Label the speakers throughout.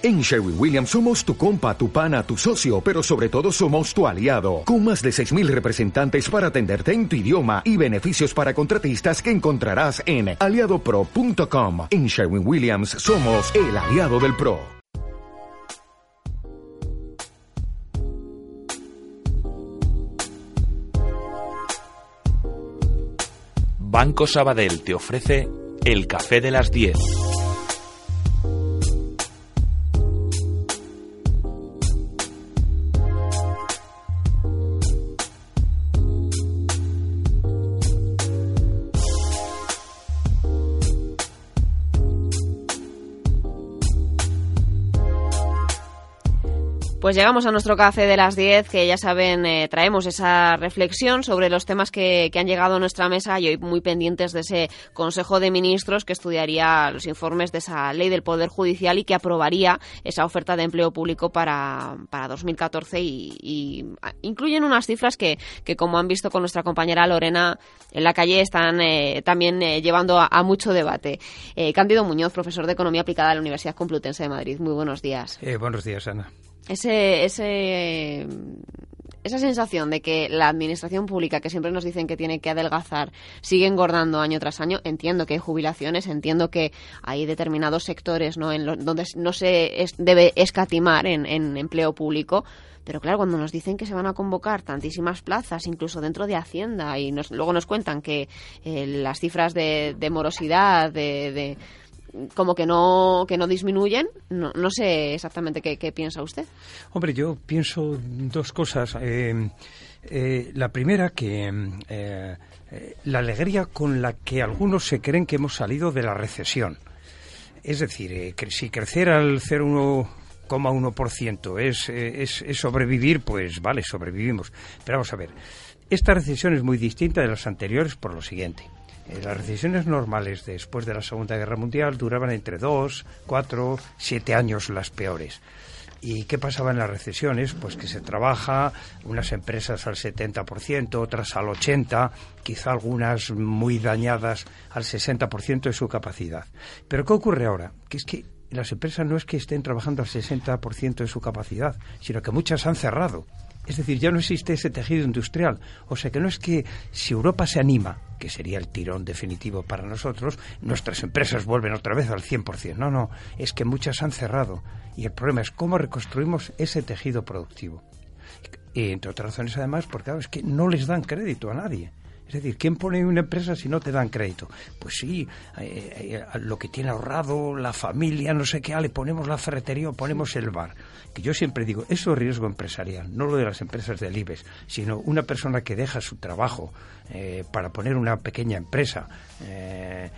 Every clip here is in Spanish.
Speaker 1: En Sherwin Williams somos tu compa, tu pana, tu socio, pero sobre todo somos tu aliado, con más de 6.000 representantes para atenderte en tu idioma y beneficios para contratistas que encontrarás en aliadopro.com. En Sherwin Williams somos el aliado del PRO.
Speaker 2: Banco Sabadell te ofrece el café de las 10.
Speaker 3: Pues llegamos a nuestro café de las 10, que ya saben, eh, traemos esa reflexión sobre los temas que, han llegado a nuestra mesa y hoy muy pendientes de ese Consejo de Ministros que estudiaría los informes de esa ley del Poder Judicial y que aprobaría esa oferta de empleo público para, para 2014 y, incluyen unas cifras que, que, como han visto con nuestra compañera Lorena en la calle, están eh, también eh, llevando a, mucho debate. Cándido Muñoz, profesor de Economía Aplicada de la Universidad Complutense de Madrid. Muy buenos días.
Speaker 4: buenos días, Ana
Speaker 3: ese, ese, esa sensación de que la administración pública, que siempre nos dicen que tiene que adelgazar, sigue engordando año tras año. Entiendo que hay jubilaciones, entiendo que hay determinados sectores ¿no? en donde no se debe escatimar en, empleo público. Pero claro, cuando nos dicen que se van a convocar tantísimas plazas, incluso dentro de Hacienda, y luego nos cuentan que eh, las cifras de, morosidad, de como que no, que no disminuyen. No, no sé exactamente qué, piensa usted.
Speaker 4: Hombre, yo pienso dos cosas. Eh, eh, la primera, que eh, la alegría con la que algunos se creen que hemos salido de la recesión. Es decir, que si crecer al 0,1% es, es, es sobrevivir, pues vale, sobrevivimos. Pero vamos a ver, esta recesión es muy distinta de las anteriores por lo siguiente. Eh, las recesiones normales después de la Segunda Guerra Mundial duraban entre dos, cuatro, siete años las peores. ¿Y qué pasaba en las recesiones? Pues que se trabaja unas empresas al 70%, otras al 80%, quizá algunas muy dañadas al 60% de su capacidad. Pero ¿qué ocurre ahora? Que es que las empresas no es que estén trabajando al 60% de su capacidad, sino que muchas han cerrado. Es decir, ya no existe ese tejido industrial. O sea que no es que si Europa se anima, que sería el tirón definitivo para nosotros, nuestras empresas vuelven otra vez al 100%. No, no, es que muchas han cerrado. Y el problema es cómo reconstruimos ese tejido productivo. Y entre otras razones, además, porque es que no les dan crédito a nadie. Es decir, ¿quién pone una empresa si no te dan crédito? Pues sí, eh, eh, lo que tiene ahorrado, la familia, no sé qué, ah, le ponemos la ferretería o ponemos el bar. Que yo siempre digo, eso es riesgo empresarial, no lo de las empresas del IBEX, sino una persona que deja su trabajo eh, para poner una pequeña empresa eh,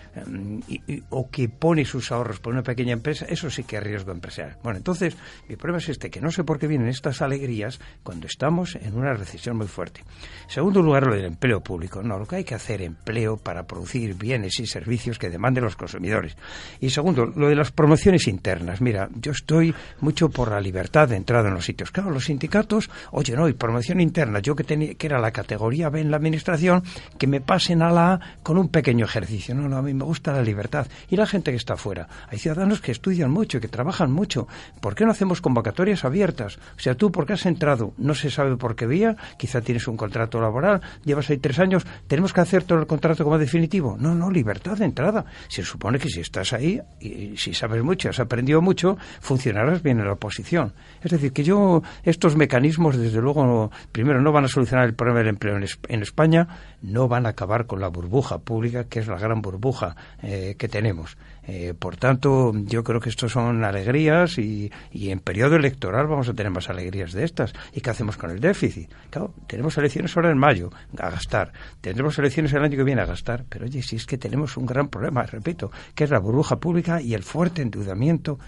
Speaker 4: o que pone sus ahorros por una pequeña empresa, eso sí que es riesgo empresarial. Bueno, entonces, mi problema es este, que no sé por qué vienen estas alegrías cuando estamos en una recesión muy fuerte. En segundo lugar, lo del empleo público. No, lo que hay que hacer empleo para producir bienes y servicios que demanden los consumidores. Y segundo, lo de las promociones internas. Mira, yo estoy mucho por la libertad de entrada en los sitios. Claro, los sindicatos, oye, no, y promoción interna, yo que, tenía, que era la categoría B en la administración, que me pasen a la A con un pequeño ejercicio. No, no, a mí me gusta la libertad. Y la gente que está fuera. Hay ciudadanos que estudian mucho que trabajan mucho. ¿Por qué no hacemos convocatorias abiertas? O sea, tú, porque has entrado, no se sabe por qué vía, quizá tienes un contrato laboral, llevas ahí tres años, ¿tenemos que hacer todo el contrato como definitivo? No, no, libertad de entrada. Se supone que si estás ahí, y si sabes mucho, has aprendido mucho, funcionarás bien en la oposición. Es decir, que yo, estos mecanismos, desde luego, primero, no van a solucionar el problema del empleo en España, no van a acabar con la burbuja pública, que es la gran burbuja eh, que tenemos. Eh, por tanto, yo creo que esto son alegrías y, y, en periodo electoral vamos a tener más alegrías de estas. ¿Y qué hacemos con el déficit? Claro, tenemos elecciones ahora en mayo, a gastar. Tendremos elecciones el año que viene a gastar. Pero oye, si es que tenemos un gran problema, repito, que es la burbuja pública y el fuerte endeudamiento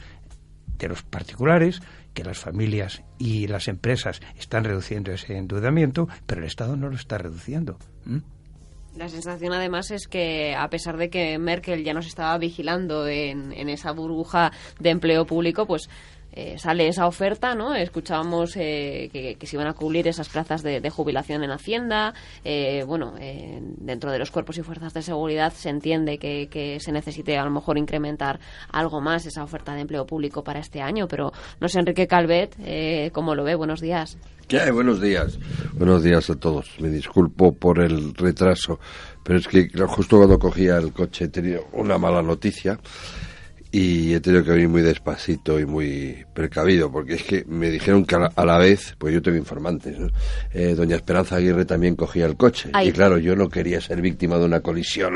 Speaker 4: de los particulares, que las familias y las empresas están reduciendo ese endeudamiento, pero el Estado no lo está reduciendo.
Speaker 3: La sensación además es que a pesar de que Merkel ya nos estaba vigilando en, esa burbuja de empleo público, pues eh, sale esa oferta, ¿no? Escuchábamos eh, que, se iban a cubrir esas plazas de, jubilación en Hacienda. Eh, bueno, dentro de los cuerpos y fuerzas de seguridad se entiende que, que, se necesite a lo mejor incrementar algo más esa oferta de empleo público para este año. Pero no sé, Enrique Calvet, ¿cómo lo ve? Buenos días.
Speaker 5: ¿Qué? Buenos días. Buenos días a todos. Me disculpo por el retraso, pero es que justo cuando cogía el coche he tenido una mala noticia y he tenido que venir muy despacito y muy precavido, porque es que me dijeron que a la, vez, pues yo tengo informantes, eh, doña Esperanza Aguirre también cogía el coche. Y claro, yo no quería ser víctima de una colisión,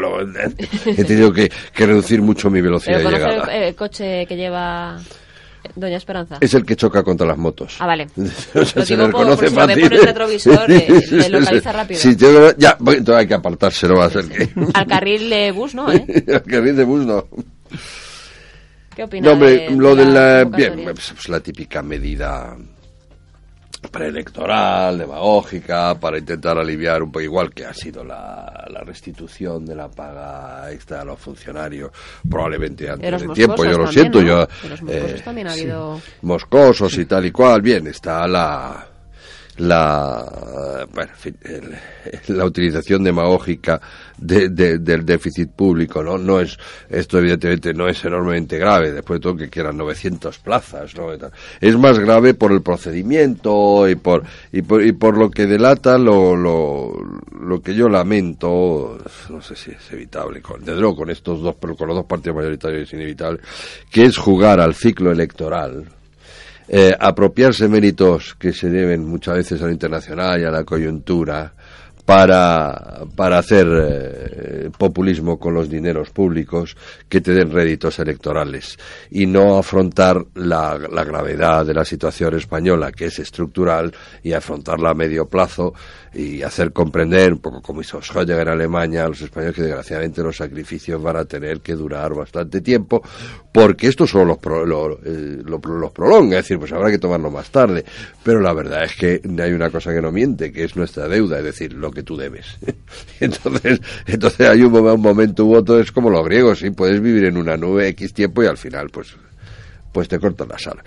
Speaker 5: he tenido que, reducir mucho mi velocidad de llegada.
Speaker 3: El, el coche que lleva Doña Esperanza.
Speaker 5: Es el que choca contra las motos.
Speaker 3: Ah, vale.
Speaker 5: o sea, se le reconoce fácil.
Speaker 3: el retrovisor, eh, localiza rápido.
Speaker 5: Sí, ya, entonces hay que apartarse, no va a ser que...
Speaker 3: Al carril de bus, ¿no, eh?
Speaker 5: Al carril de bus, no.
Speaker 3: ¿Qué opinas? No,
Speaker 5: hombre, lo de la, bien, pues, la típica medida preelectoral, demagógica, para intentar aliviar un poco igual que ha sido la, restitución de la paga extra a los funcionarios, probablemente antes de tiempo, yo lo siento, yo...
Speaker 3: Eh, también ha habido...
Speaker 5: Moscosos y tal y cual, bien, está la la, bueno, la utilización demagógica del déficit público, ¿no? No es, esto evidentemente no es enormemente grave, después de todo que quieran 900 plazas, ¿no? Es más grave por el procedimiento y por, y por, y por lo que delata lo, lo, lo que yo lamento, no sé si es evitable, con, desde luego con estos dos, pero con los dos partidos mayoritarios es inevitable, que es jugar al ciclo electoral, eh, apropiarse méritos que se deben muchas veces a internacional y a la coyuntura para, para hacer eh, populismo con los dineros públicos que te den réditos electorales y no afrontar la, la, gravedad de la situación española, que es estructural, y afrontarla a medio plazo y hacer comprender, un poco como hizo Schrödinger en Alemania, a los españoles que desgraciadamente los sacrificios van a tener que durar bastante tiempo, porque esto solo los, pro, eh, lo, los prolonga, es decir, pues habrá que tomarlo más tarde. Pero la verdad es que hay una cosa que no miente, que es nuestra deuda, es decir, lo que tú debes. entonces, entonces hay un, un momento u otro, es como los griegos, ¿sí? puedes vivir en una nube X tiempo y al final, pues, pues te cortan la sala.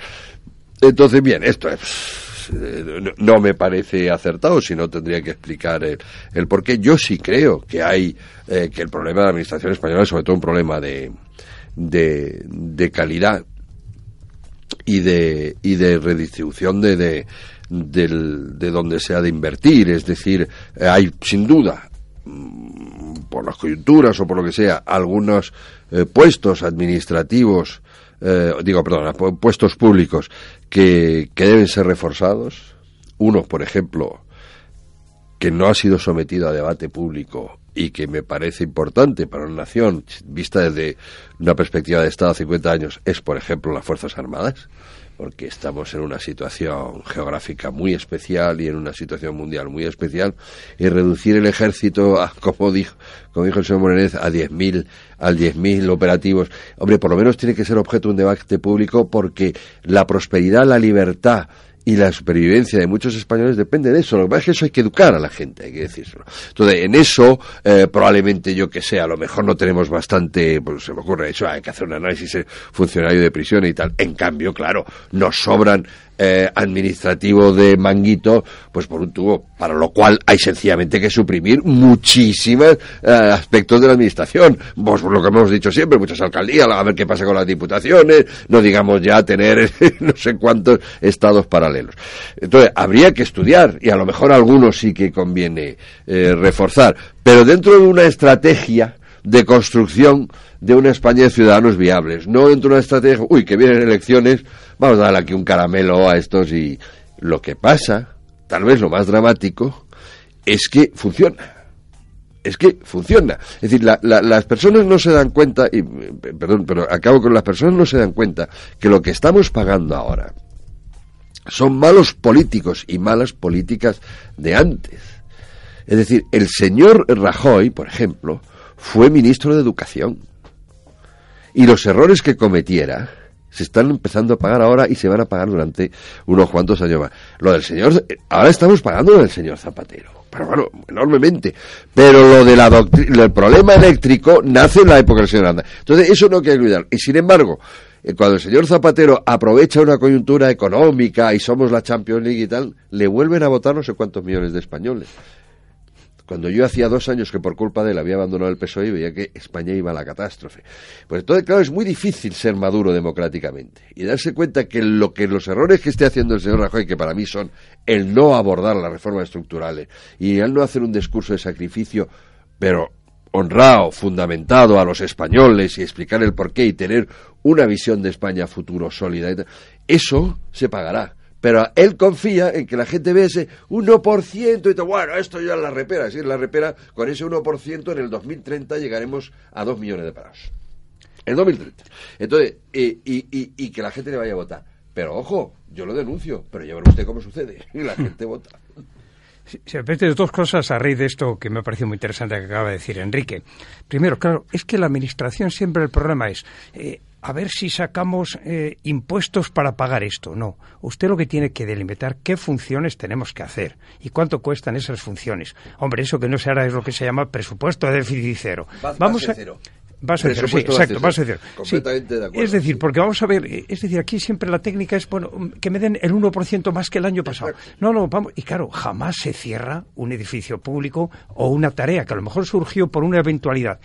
Speaker 5: Entonces, bien, esto es eh, no me parece acertado, si no tendría que explicar el, el por qué. Yo sí creo que hay, eh, que el problema de la administración española es sobre todo un problema de, de, calidad y de, y de redistribución de, de, de donde se ha de invertir. Es decir, hay sin duda mm, por las coyunturas o por lo que sea, algunos eh, puestos administrativos eh, digo, perdón, puestos públicos que, que deben ser reforzados. Uno, por ejemplo, que no ha sido sometido a debate público y que me parece importante para una nación, vista desde una perspectiva de Estado 50 años, es, por ejemplo, las Fuerzas Armadas porque estamos en una situación geográfica muy especial y en una situación mundial muy especial, y reducir el ejército, a, como dijo, como dijo el señor Morenez, a 10.000 al 10.000 operativos, hombre, por lo menos tiene que ser objeto de un debate público porque la prosperidad, la libertad, y la supervivencia de muchos españoles depende de eso. Lo que pasa es que eso hay que educar a la gente, hay que decirlo. Entonces, en eso, eh, probablemente yo que sé, a lo mejor no tenemos bastante, pues se me ocurre eso, hay que hacer un análisis funcionario de prisión y tal. En cambio, claro, nos sobran eh, administrativo de Manguito, pues por un tubo, para lo cual hay sencillamente que suprimir muchísimos eh, aspectos de la administración. Pues lo que hemos dicho siempre, muchas alcaldías, a ver qué pasa con las diputaciones, no digamos ya tener no sé cuántos estados paralelos. Entonces, habría que estudiar, y a lo mejor algunos sí que conviene eh, reforzar, pero dentro de una estrategia de construcción de una España de ciudadanos viables, no dentro de una estrategia, uy, que vienen elecciones, vamos a darle aquí un caramelo a estos y lo que pasa, tal vez lo más dramático, es que funciona. Es que funciona. Es decir, las personas no se dan cuenta, y, perdón, pero acabo con las personas no se dan cuenta que lo que estamos pagando ahora son malos políticos y malas políticas de antes. Es decir, el señor Rajoy, por ejemplo, fue ministro de Educación. Y los errores que cometiera se están empezando a pagar ahora y se van a pagar durante unos cuantos años más. Lo del señor, ahora estamos pagando lo del señor Zapatero, pero bueno, enormemente. Pero lo de la el problema eléctrico nace en la época del señor Anda. Entonces, eso no hay que olvidar. Y sin embargo, eh, cuando el señor Zapatero aprovecha una coyuntura económica y somos la Champions League y tal, le vuelven a votar no sé cuántos millones de españoles. Cuando yo hacía dos años que por culpa de él había abandonado el PSOE y veía que España iba a la catástrofe. Pues entonces, claro, es muy difícil ser maduro democráticamente y darse cuenta que lo que los errores que esté haciendo el señor Rajoy, que para mí son el no abordar las reformas estructurales y el no hacer un discurso de sacrificio, pero honrado, fundamentado a los españoles y explicar el porqué y tener una visión de España futuro sólida, eso se pagará pero él confía en que la gente vea ese 1% y todo, bueno, esto ya la repera, es la repera, con ese 1% en el 2030 llegaremos a 2 millones de parados. En 2030. Entonces, y, y, que la gente le vaya a votar. Pero ojo, yo lo denuncio, pero ya verá usted cómo sucede. Y la gente vota.
Speaker 4: Se de dos cosas a raíz de esto que me ha parecido muy interesante que acaba de decir Enrique. Primero, claro, es que la administración siempre el problema es eh, a ver si sacamos eh, impuestos para pagar esto. No, usted lo que tiene que delimitar qué funciones tenemos que hacer y cuánto cuestan esas funciones. Hombre, eso que no se hará es lo que se llama presupuesto de déficit cero.
Speaker 5: Vamos a cero.
Speaker 4: Va a ser cero, sí, exacto, va a ser cero.
Speaker 5: Completamente de acuerdo.
Speaker 4: Es decir, porque vamos a ver, es decir, aquí siempre la técnica es, bueno, que me den el 1% más que el año pasado. No, no, vamos, y claro, jamás se cierra un edificio público o una tarea que a lo mejor surgió por una eventualidad.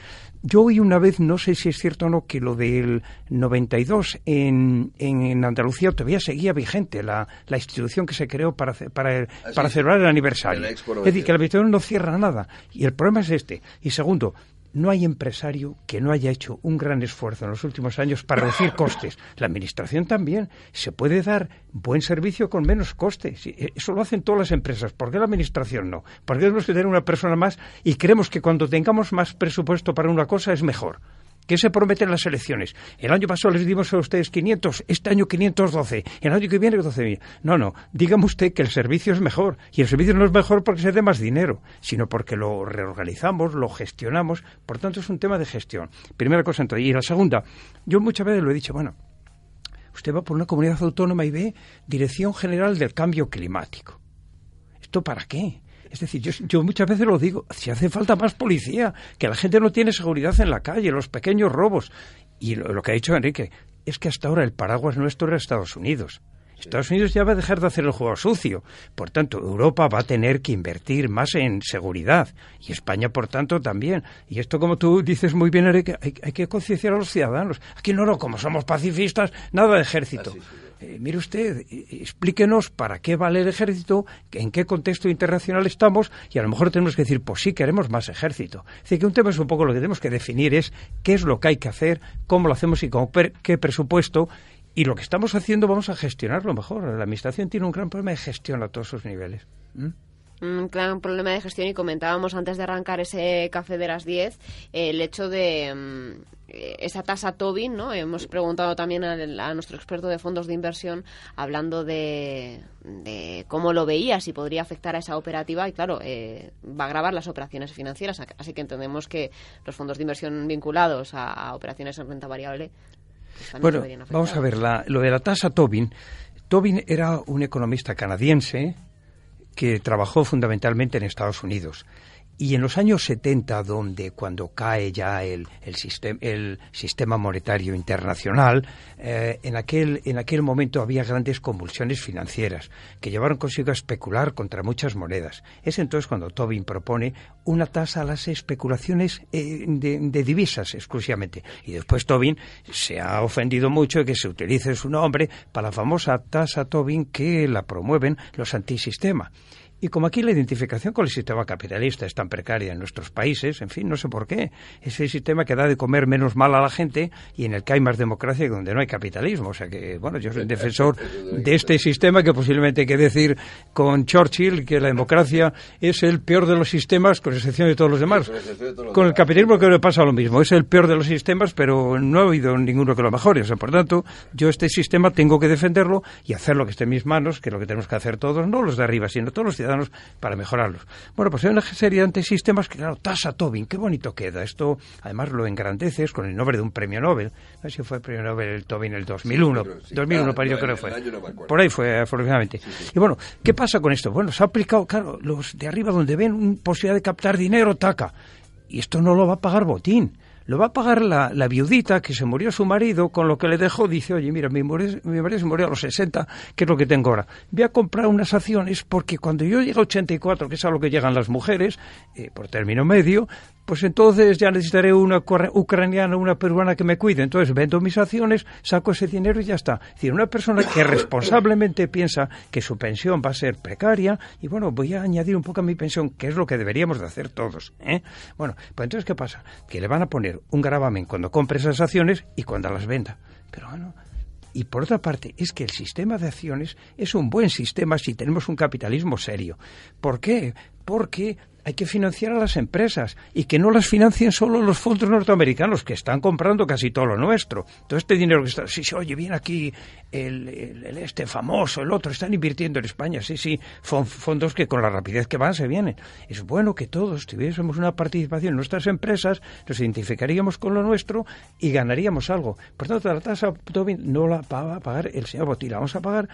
Speaker 4: Yo oí una vez, no sé si es cierto o no, que lo del 92 en, en Andalucía todavía seguía vigente, la, la institución que se creó para, para, ah, para celebrar el aniversario. es decir, que la administración no cierra nada. Y el problema es este. Y segundo, no hay empresario que no haya hecho un gran esfuerzo en los últimos años para reducir costes. La Administración también. Se puede dar buen servicio con menos costes. Eh, eso lo hacen todas las empresas. ¿Por qué la Administración no? ¿Por qué tenemos que tener una persona más y creemos que cuando tengamos más presupuesto para una cosa es mejor? ¿Qué se prometen las elecciones? El año pasado les dimos a ustedes 500, este año 512, el año que viene 12.000. No, no, dígame usted que el servicio es mejor. Y el servicio no es mejor porque se dé más dinero, sino porque lo reorganizamos, lo gestionamos. Por tanto, es un tema de gestión. Primera cosa entonces. Y la segunda, yo muchas veces lo he dicho, bueno, usted va por una comunidad autónoma y ve Dirección General del Cambio Climático. ¿Esto para qué? Es decir, yo, muchas veces lo digo, si hace falta más policía, que la gente no tiene seguridad en la calle, los pequeños robos. Y lo, que ha dicho Enrique es que hasta ahora el paraguas nuestro era Estados Unidos. Estados Unidos ya va a dejar de hacer el juego sucio. Por tanto, Europa va a tener que invertir más en seguridad. Y España, por tanto, también. Y esto, como tú dices muy bien, Enrique, hay, hay que concienciar a los ciudadanos. Aquí no, no, como somos pacifistas, nada de ejército. Eh, mire usted, eh, explíquenos para qué vale el ejército, en qué contexto internacional estamos y a lo mejor tenemos que decir, pues sí, queremos más ejército. Es decir, que un tema es un poco lo que tenemos que definir es qué es lo que hay que hacer, cómo lo hacemos y con qué presupuesto y lo que estamos haciendo vamos a gestionarlo mejor. La Administración tiene un gran problema de gestión a todos sus niveles.
Speaker 3: Un gran problema de gestión y comentábamos antes de arrancar ese café de las 10 el hecho de mm, eh, esa tasa Tobin, ¿no? Hemos preguntado también a, nuestro experto de fondos de inversión hablando de, cómo lo veía, si podría afectar a esa operativa y claro, eh, va a grabar las operaciones financieras, así que entendemos que los fondos de inversión vinculados a, operaciones en renta variable
Speaker 4: bueno, vamos a ver, lo de la tasa Tobin. Tobin era un economista canadiense que trabajó fundamentalmente en Estados Unidos. Y en los años 70, donde cuando cae ya el, el, el sistema monetario internacional, eh, en, aquel, en aquel momento había grandes convulsiones financieras que llevaron consigo a especular contra muchas monedas. Es entonces cuando Tobin propone una tasa a las especulaciones eh, de, de, divisas exclusivamente. Y después Tobin se ha ofendido mucho de que se utilice su nombre para la famosa tasa Tobin que la promueven los antisistema. Y como aquí la identificación con el sistema capitalista es tan precaria en nuestros países, en fin, no sé por qué, es el sistema que da de comer menos mal a la gente y en el que hay más democracia y donde no hay capitalismo. O sea que, bueno, yo soy defensor de este sistema que posiblemente hay que decir con Churchill que la democracia es el peor de los sistemas, con excepción de todos los demás. Con el capitalismo creo que pasa lo mismo, es el peor de los sistemas, pero no he oído ninguno que lo mejore. O sea, por tanto, yo este sistema tengo que defenderlo y hacer lo que esté en mis manos, que es lo que tenemos que hacer todos, no los de arriba, sino todos los ciudadanos para mejorarlos. Bueno, pues hay una serie de antisistemas que, claro, tasa Tobin, qué bonito queda. Esto, además, lo engrandeces con el nombre de un premio Nobel. No sé si fue el premio Nobel el Tobin el 2001. 2001, para yo creo que fue. Por ahí fue, afortunadamente. y bueno, ¿qué pasa con esto? Bueno, se ha aplicado, claro, los de arriba donde ven posibilidad de captar dinero, taca. Y esto no lo va a pagar Botín lo va a pagar la, viudita que se murió su marido, con lo que le dejó, dice, oye, mira, mi, mi marido se murió a los 60, que es lo que tengo ahora. Voy a comprar unas acciones porque cuando yo llegue a 84, que es a lo que llegan las mujeres, eh, por término medio, pues entonces ya necesitaré una ucraniana, una peruana que me cuide. Entonces vendo mis acciones, saco ese dinero y ya está. Es decir, una persona que responsablemente piensa que su pensión va a ser precaria y bueno, voy a añadir un poco a mi pensión, que es lo que deberíamos de hacer todos. ¿eh? Bueno, pues entonces, ¿qué pasa? Que le van a poner un gravamen cuando compre esas acciones y cuando las venda. Pero bueno, y por otra parte, es que el sistema de acciones es un buen sistema si tenemos un capitalismo serio. ¿Por qué? Porque hay que financiar a las empresas y que no las financien solo los fondos norteamericanos que están comprando casi todo lo nuestro. Todo este dinero que está, sí, sí, oye, viene aquí el, este famoso, el otro, están invirtiendo en España, sí, sí, fondos que con la rapidez que van se vienen. Es bueno que todos tuviésemos una participación en nuestras empresas, nos identificaríamos con lo nuestro y ganaríamos algo. Por tanto, la tasa Tobin no la va a pagar el señor Botila, vamos a pagar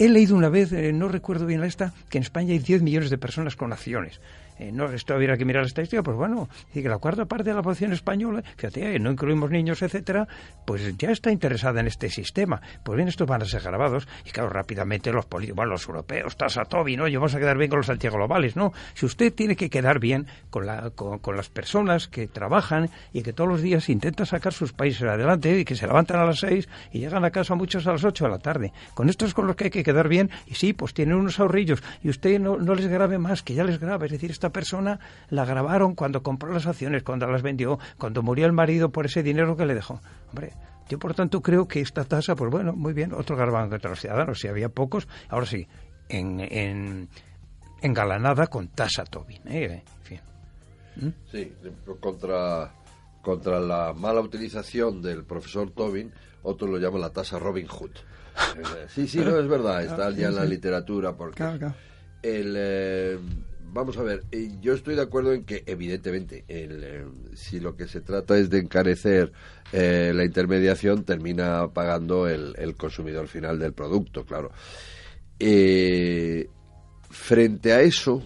Speaker 4: He leído una vez, eh, no recuerdo bien la esta, que en España hay 10 millones de personas con acciones. Eh, no, esto habría que mirar la estadística, pues bueno, y que la cuarta parte de la población española, fíjate, eh, no incluimos niños, etcétera, pues ya está interesada en este sistema. Pues bien, estos van a ser grabados, y claro, rápidamente los políticos, bueno, los europeos, tasa Toby, ¿no? Y vamos a quedar bien con los antiglobales, ¿no? Si usted tiene que quedar bien con, la, con, las personas que trabajan y que todos los días intentan sacar sus países adelante y que se levantan a las seis y llegan a casa muchos a las ocho de la tarde. Con estos con los que hay que quedar bien, y sí, pues tienen unos ahorrillos, y usted no, no les grabe más, que ya les graba, es decir, esta persona la grabaron cuando compró las acciones, cuando las vendió, cuando murió el marido por ese dinero que le dejó. Hombre, yo por tanto creo que esta tasa, pues bueno, muy bien, otro grababan contra los ciudadanos, si había pocos, ahora sí, en, en engalanada con tasa Tobin. ¿eh?
Speaker 5: ¿Mm? Sí, contra, contra la mala utilización del profesor Tobin, otro lo llama la tasa Robin Hood. Sí, sí, no, es verdad, está ya en la literatura porque el... Eh, vamos a ver, eh, yo estoy de acuerdo en que, evidentemente, eh, si lo que se trata es de encarecer eh, la intermediación, termina pagando el, consumidor final del producto, claro. frente a eso,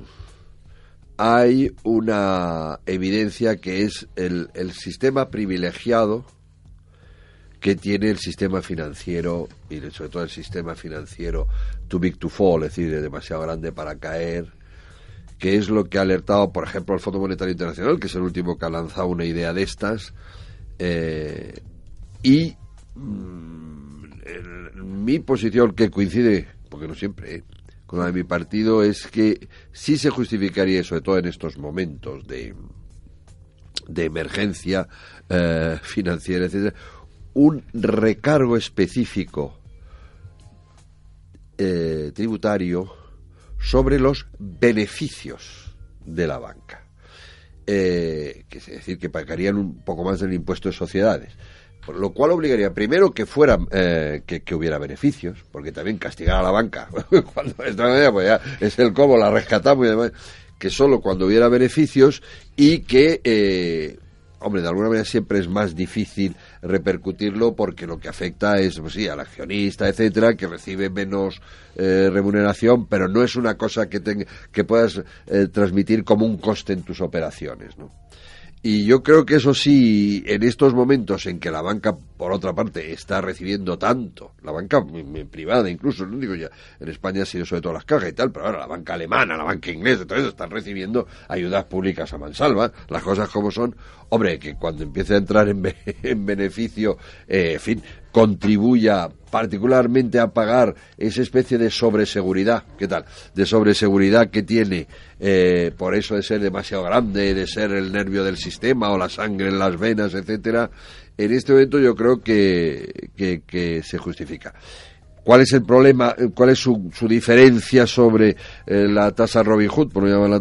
Speaker 5: hay una evidencia que es el, el sistema privilegiado que tiene el sistema financiero y sobre todo el sistema financiero too big to fall, es decir, demasiado grande para caer, que es lo que ha alertado, por ejemplo, el Fondo Monetario Internacional, que es el último que ha lanzado una idea de estas, eh, y mm, mi posición, que coincide, porque no siempre, eh, con la de mi partido, es que sí se justificaría, sobre todo en estos momentos de, de emergencia eh, financiera, etcétera, un recargo específico tributario sobre los beneficios de la banca. Eh, es decir, que pagarían un poco más del impuesto de sociedades. Por lo cual obligaría primero que fuera eh, que, hubiera beneficios, porque también castigar a la banca cuando pues ya es el cómo la rescatamos y demás, que solo cuando hubiera beneficios y que eh, hombre, de alguna manera siempre es más difícil repercutirlo porque lo que afecta es, pues sí, al accionista, etcétera, que recibe menos eh, remuneración, pero no es una cosa que, que puedas eh, transmitir como un coste en tus operaciones, ¿no? Y yo creo que eso sí, en estos momentos en que la banca, por otra parte, está recibiendo tanto, la banca privada incluso, no digo ya, en España ha sido sobre todo las cajas y tal, pero ahora la banca alemana, la banca inglesa, todo eso están recibiendo ayudas públicas a mansalva, las cosas como son. Hombre, que cuando empiece a entrar en, en beneficio, eh, fin, contribuya particularmente a pagar esa especie de sobreseguridad, ¿qué tal? De sobreseguridad que tiene eh, por eso de ser demasiado grande, de ser el nervio del sistema o la sangre en las venas, etcétera. En este momento yo creo que, que, se justifica. ¿Cuál es el problema? ¿Cuál es su, su diferencia sobre eh, la tasa Robin Hood, por llamarla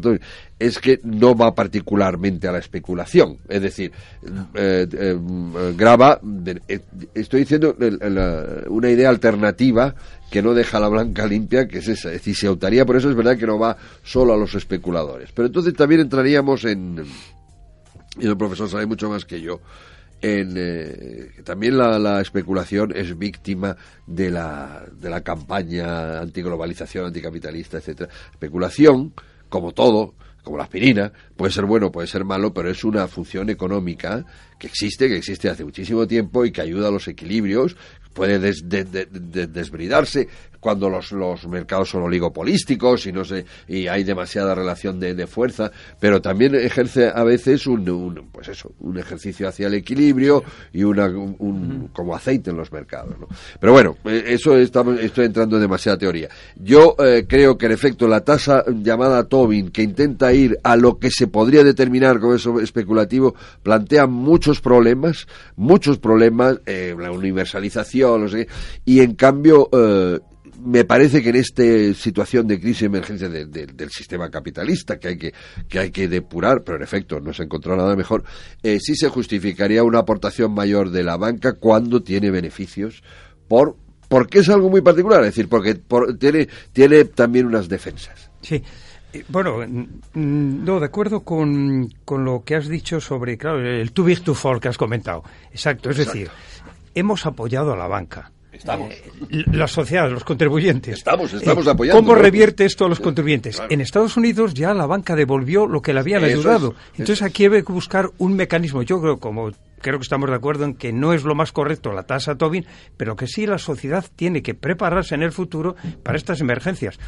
Speaker 5: es que no va particularmente a la especulación. Es decir, eh, eh, graba, eh, estoy diciendo una idea alternativa que no deja la blanca limpia, que es esa. Es decir, se optaría por eso, es verdad que no va solo a los especuladores. Pero entonces también entraríamos en, y el profesor sabe mucho más que yo, en también la, la, especulación es víctima de la, de la campaña antiglobalización, anticapitalista, etcétera. Especulación como todo, como la aspirina, puede ser bueno, puede ser malo, pero es una función económica que existe, que existe hace muchísimo tiempo y que ayuda a los equilibrios, puede desbridarse cuando los, los mercados son oligopolísticos y no sé y hay demasiada relación de, de fuerza pero también ejerce a veces un, un, pues eso un ejercicio hacia el equilibrio y una un, como aceite en los mercados ¿no? pero bueno eh, eso estamos estoy entrando en demasiada teoría yo eh, creo que en efecto la tasa llamada Tobin que intenta ir a lo que se podría determinar como eso especulativo plantea muchos problemas muchos problemas eh, la universalización no sé, y en cambio eh, me parece que en esta situación de crisis y emergencia del sistema capitalista que hay que, que hay que depurar, pero en efecto no se encontró nada mejor, eh, sí se justificaría una aportación mayor de la banca cuando tiene beneficios por porque es algo muy particular, es decir, porque tiene, tiene también unas defensas.
Speaker 4: Sí. Eh, bueno, no, de acuerdo con, con, lo que has dicho sobre, claro, el too big to fall que has comentado. Exacto, es decir, hemos apoyado a la banca
Speaker 5: Estamos.
Speaker 4: Eh, la sociedad, los contribuyentes.
Speaker 5: Estamos, estamos eh, apoyando.
Speaker 4: ¿Cómo revierte esto a los contribuyentes? En Estados Unidos ya la banca devolvió lo que le habían ayudado. Entonces aquí hay que buscar un mecanismo. Yo creo, como creo que estamos de acuerdo en que no es lo más correcto la tasa Tobin, pero que sí la sociedad tiene que prepararse en el futuro para estas emergencias.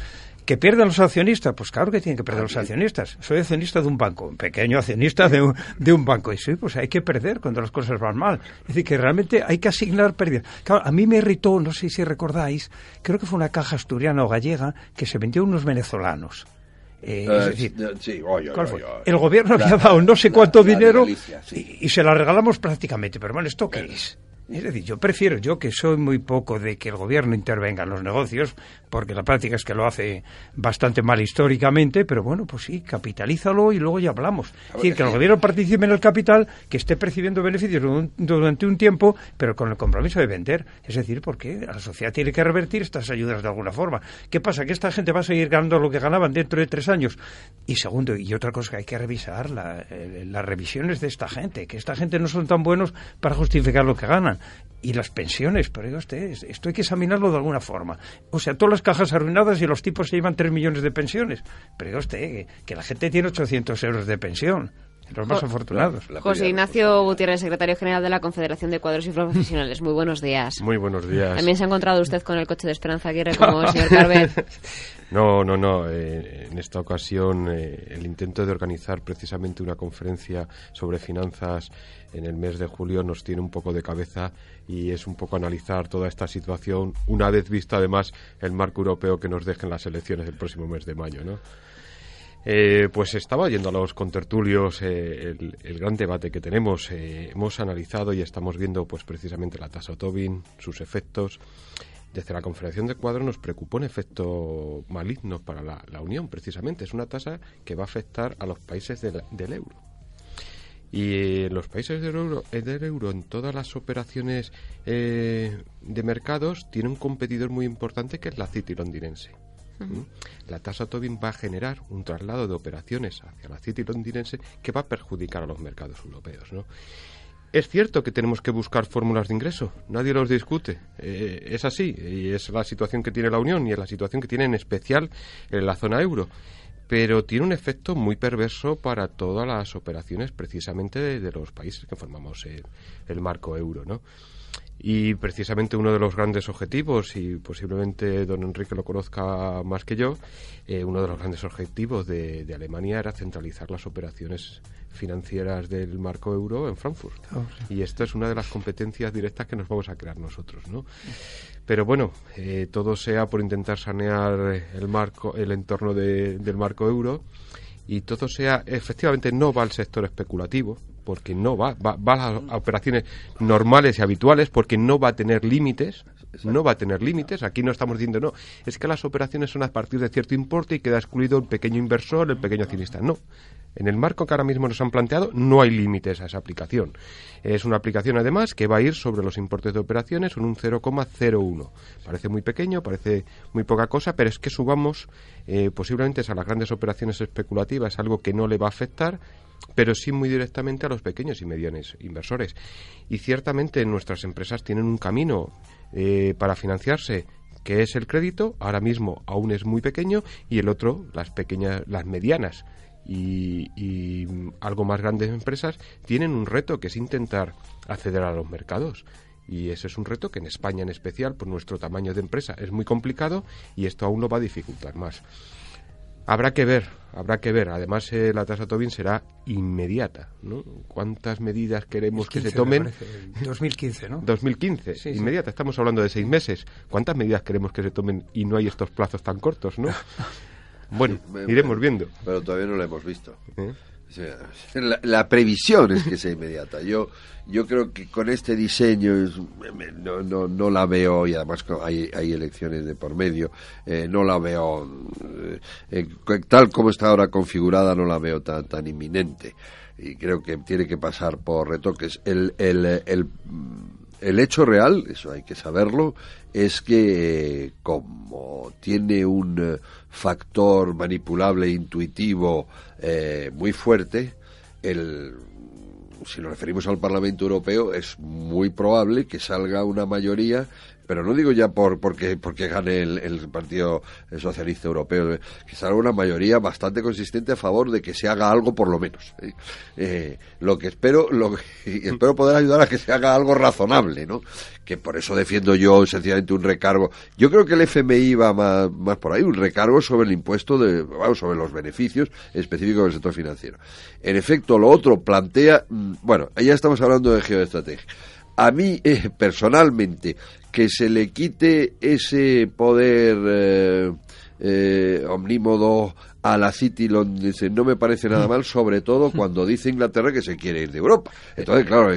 Speaker 4: ¿Que pierdan los accionistas? Pues claro que tienen que perder los accionistas. Soy accionista de un banco, un pequeño accionista de un, de un banco. Y sí, pues hay que perder cuando las cosas van mal. Es decir, que realmente hay que asignar pérdidas. Claro, a mí me irritó, no sé si recordáis, creo que fue una caja asturiana o gallega que se vendió a unos venezolanos. Eh, es decir, el gobierno había dado no sé cuánto dinero y, y, se la regalamos prácticamente. Pero bueno, ¿esto qué es? Es decir, yo prefiero, yo que soy muy poco de que el gobierno intervenga en los negocios, porque la práctica es que lo hace bastante mal históricamente, pero bueno, pues sí, capitalízalo y luego ya hablamos. Es decir, que el gobierno participe en el capital, que esté percibiendo beneficios durante un tiempo, pero con el compromiso de vender. Es decir, porque la sociedad tiene que revertir estas ayudas de alguna forma. ¿Qué pasa? Que esta gente va a seguir ganando lo que ganaban dentro de tres años. Y segundo, y otra cosa que hay que revisar, eh, las revisiones de esta gente, que esta gente no son tan buenos para justificar lo que ganan y las pensiones, pero usted, esto hay que examinarlo de alguna forma. O sea, todas las cajas arruinadas y los tipos se llevan 3 millones de pensiones. Pero usted, que, la gente tiene 800 euros de pensión. Los más afortunados.
Speaker 3: José Ignacio Gutiérrez, secretario general de la Confederación de Cuadros y Profesionales. Muy buenos días.
Speaker 6: Muy buenos días.
Speaker 3: También se ha encontrado usted con el coche de Esperanza Aguirre como el señor Carver.
Speaker 6: No, no, no. Eh, en esta ocasión, eh, el intento de organizar precisamente una conferencia sobre finanzas en el mes de julio nos tiene un poco de cabeza y es un poco analizar toda esta situación una vez visto además el marco europeo que nos dejen las elecciones del próximo mes de mayo, ¿no? Eh, pues estaba yendo a los contertulios eh, el, gran debate que tenemos. Eh, hemos analizado y estamos viendo pues precisamente la tasa Tobin, sus efectos. Desde la Confederación de Cuadros nos preocupó un efecto maligno para la, Unión, precisamente. Es una tasa que va a afectar a los países del euro. Y los países del euro, del euro en todas las operaciones de mercados tiene un competidor muy importante que es la City londinense. La tasa Tobin va a generar un traslado de operaciones hacia la City londinense que va a perjudicar a los mercados europeos. ¿no? Es cierto que tenemos que buscar fórmulas de ingreso, nadie los discute, eh, es así, y es la situación que tiene la Unión y es la situación que tiene en especial en la zona euro, pero tiene un efecto muy perverso para todas las operaciones precisamente de, los países que formamos el, el marco euro, ¿no? Y precisamente uno de los grandes objetivos, y posiblemente don Enrique lo conozca más que yo, eh, uno de los grandes objetivos de, Alemania era centralizar las operaciones financieras del marco euro en Frankfurt. Oh, y esto es una de las competencias directas que nos vamos a crear nosotros, ¿no? Pero bueno, eh, todo sea por intentar sanear el marco, el entorno del marco euro y todo sea efectivamente no va al sector especulativo porque no va, va, a las operaciones normales y habituales porque no va a tener límites no va a tener límites aquí no estamos diciendo no es que las operaciones son a partir de cierto importe y queda excluido el pequeño inversor el pequeño accionista no en el marco que ahora mismo nos han planteado no hay límites a esa aplicación. Es una aplicación además que va a ir sobre los importes de operaciones en un 0,01. Parece muy pequeño, parece muy poca cosa, pero es que subamos eh, posiblemente a las grandes operaciones especulativas, algo que no le va a afectar pero sí muy directamente a los pequeños y medianos inversores. Y ciertamente nuestras empresas tienen un camino eh, para financiarse que es el crédito, ahora mismo aún es muy pequeño, y el otro, las pequeñas, las medianas y, y algo más grandes empresas, tienen un reto que es intentar acceder a los mercados. Y ese es un reto que en España en especial, por nuestro tamaño de empresa, es muy complicado y esto aún lo va a dificultar más. Habrá que ver, habrá que ver. Además, eh, la tasa Tobin será inmediata, ¿no? ¿Cuántas medidas queremos que se tomen?
Speaker 4: 2015, ¿no?
Speaker 6: 2015,
Speaker 4: Sí, sí.
Speaker 6: inmediata. Estamos hablando de seis meses. ¿Cuántas medidas queremos que se tomen y no hay estos plazos tan cortos, no? Bueno,
Speaker 5: Me-
Speaker 6: iremos viendo.
Speaker 5: Pero todavía no lo hemos visto.
Speaker 6: ¿eh?
Speaker 5: La, previsión es que sea inmediata. Yo, yo creo que con este diseño no, no, no la veo, y además hay, hay elecciones de por medio, eh, no la veo, eh, eh, tal como está ahora configurada, no la veo tan, tan inminente. Y creo que tiene que pasar por retoques. El, el, el, el hecho real, eso hay que saberlo, es que eh, como tiene un eh, factor manipulable, intuitivo, eh, muy fuerte, el, si nos referimos al Parlamento Europeo, es muy probable que salga una mayoría, pero no digo ya por porque porque gane el, el Partido Socialista Europeo, eh, que salga una mayoría bastante consistente a favor de que se haga algo por lo menos. ¿eh? Eh, lo que espero, lo que- espero poder ayudar a que se haga algo razonable, ¿no? Que por eso defiendo yo sencillamente un recargo. Yo creo que el FMI va más, más por ahí, un recargo sobre el impuesto de, vamos, sobre los beneficios específicos del sector financiero. En efecto, lo otro plantea, mm, bueno, ya estamos hablando de geoestrategia. A mí, eh, personalmente, que se le quite ese poder eh, eh, omnímodo a la City London no me parece nada mal, sobre todo cuando dice Inglaterra que se quiere ir de Europa. Entonces, claro,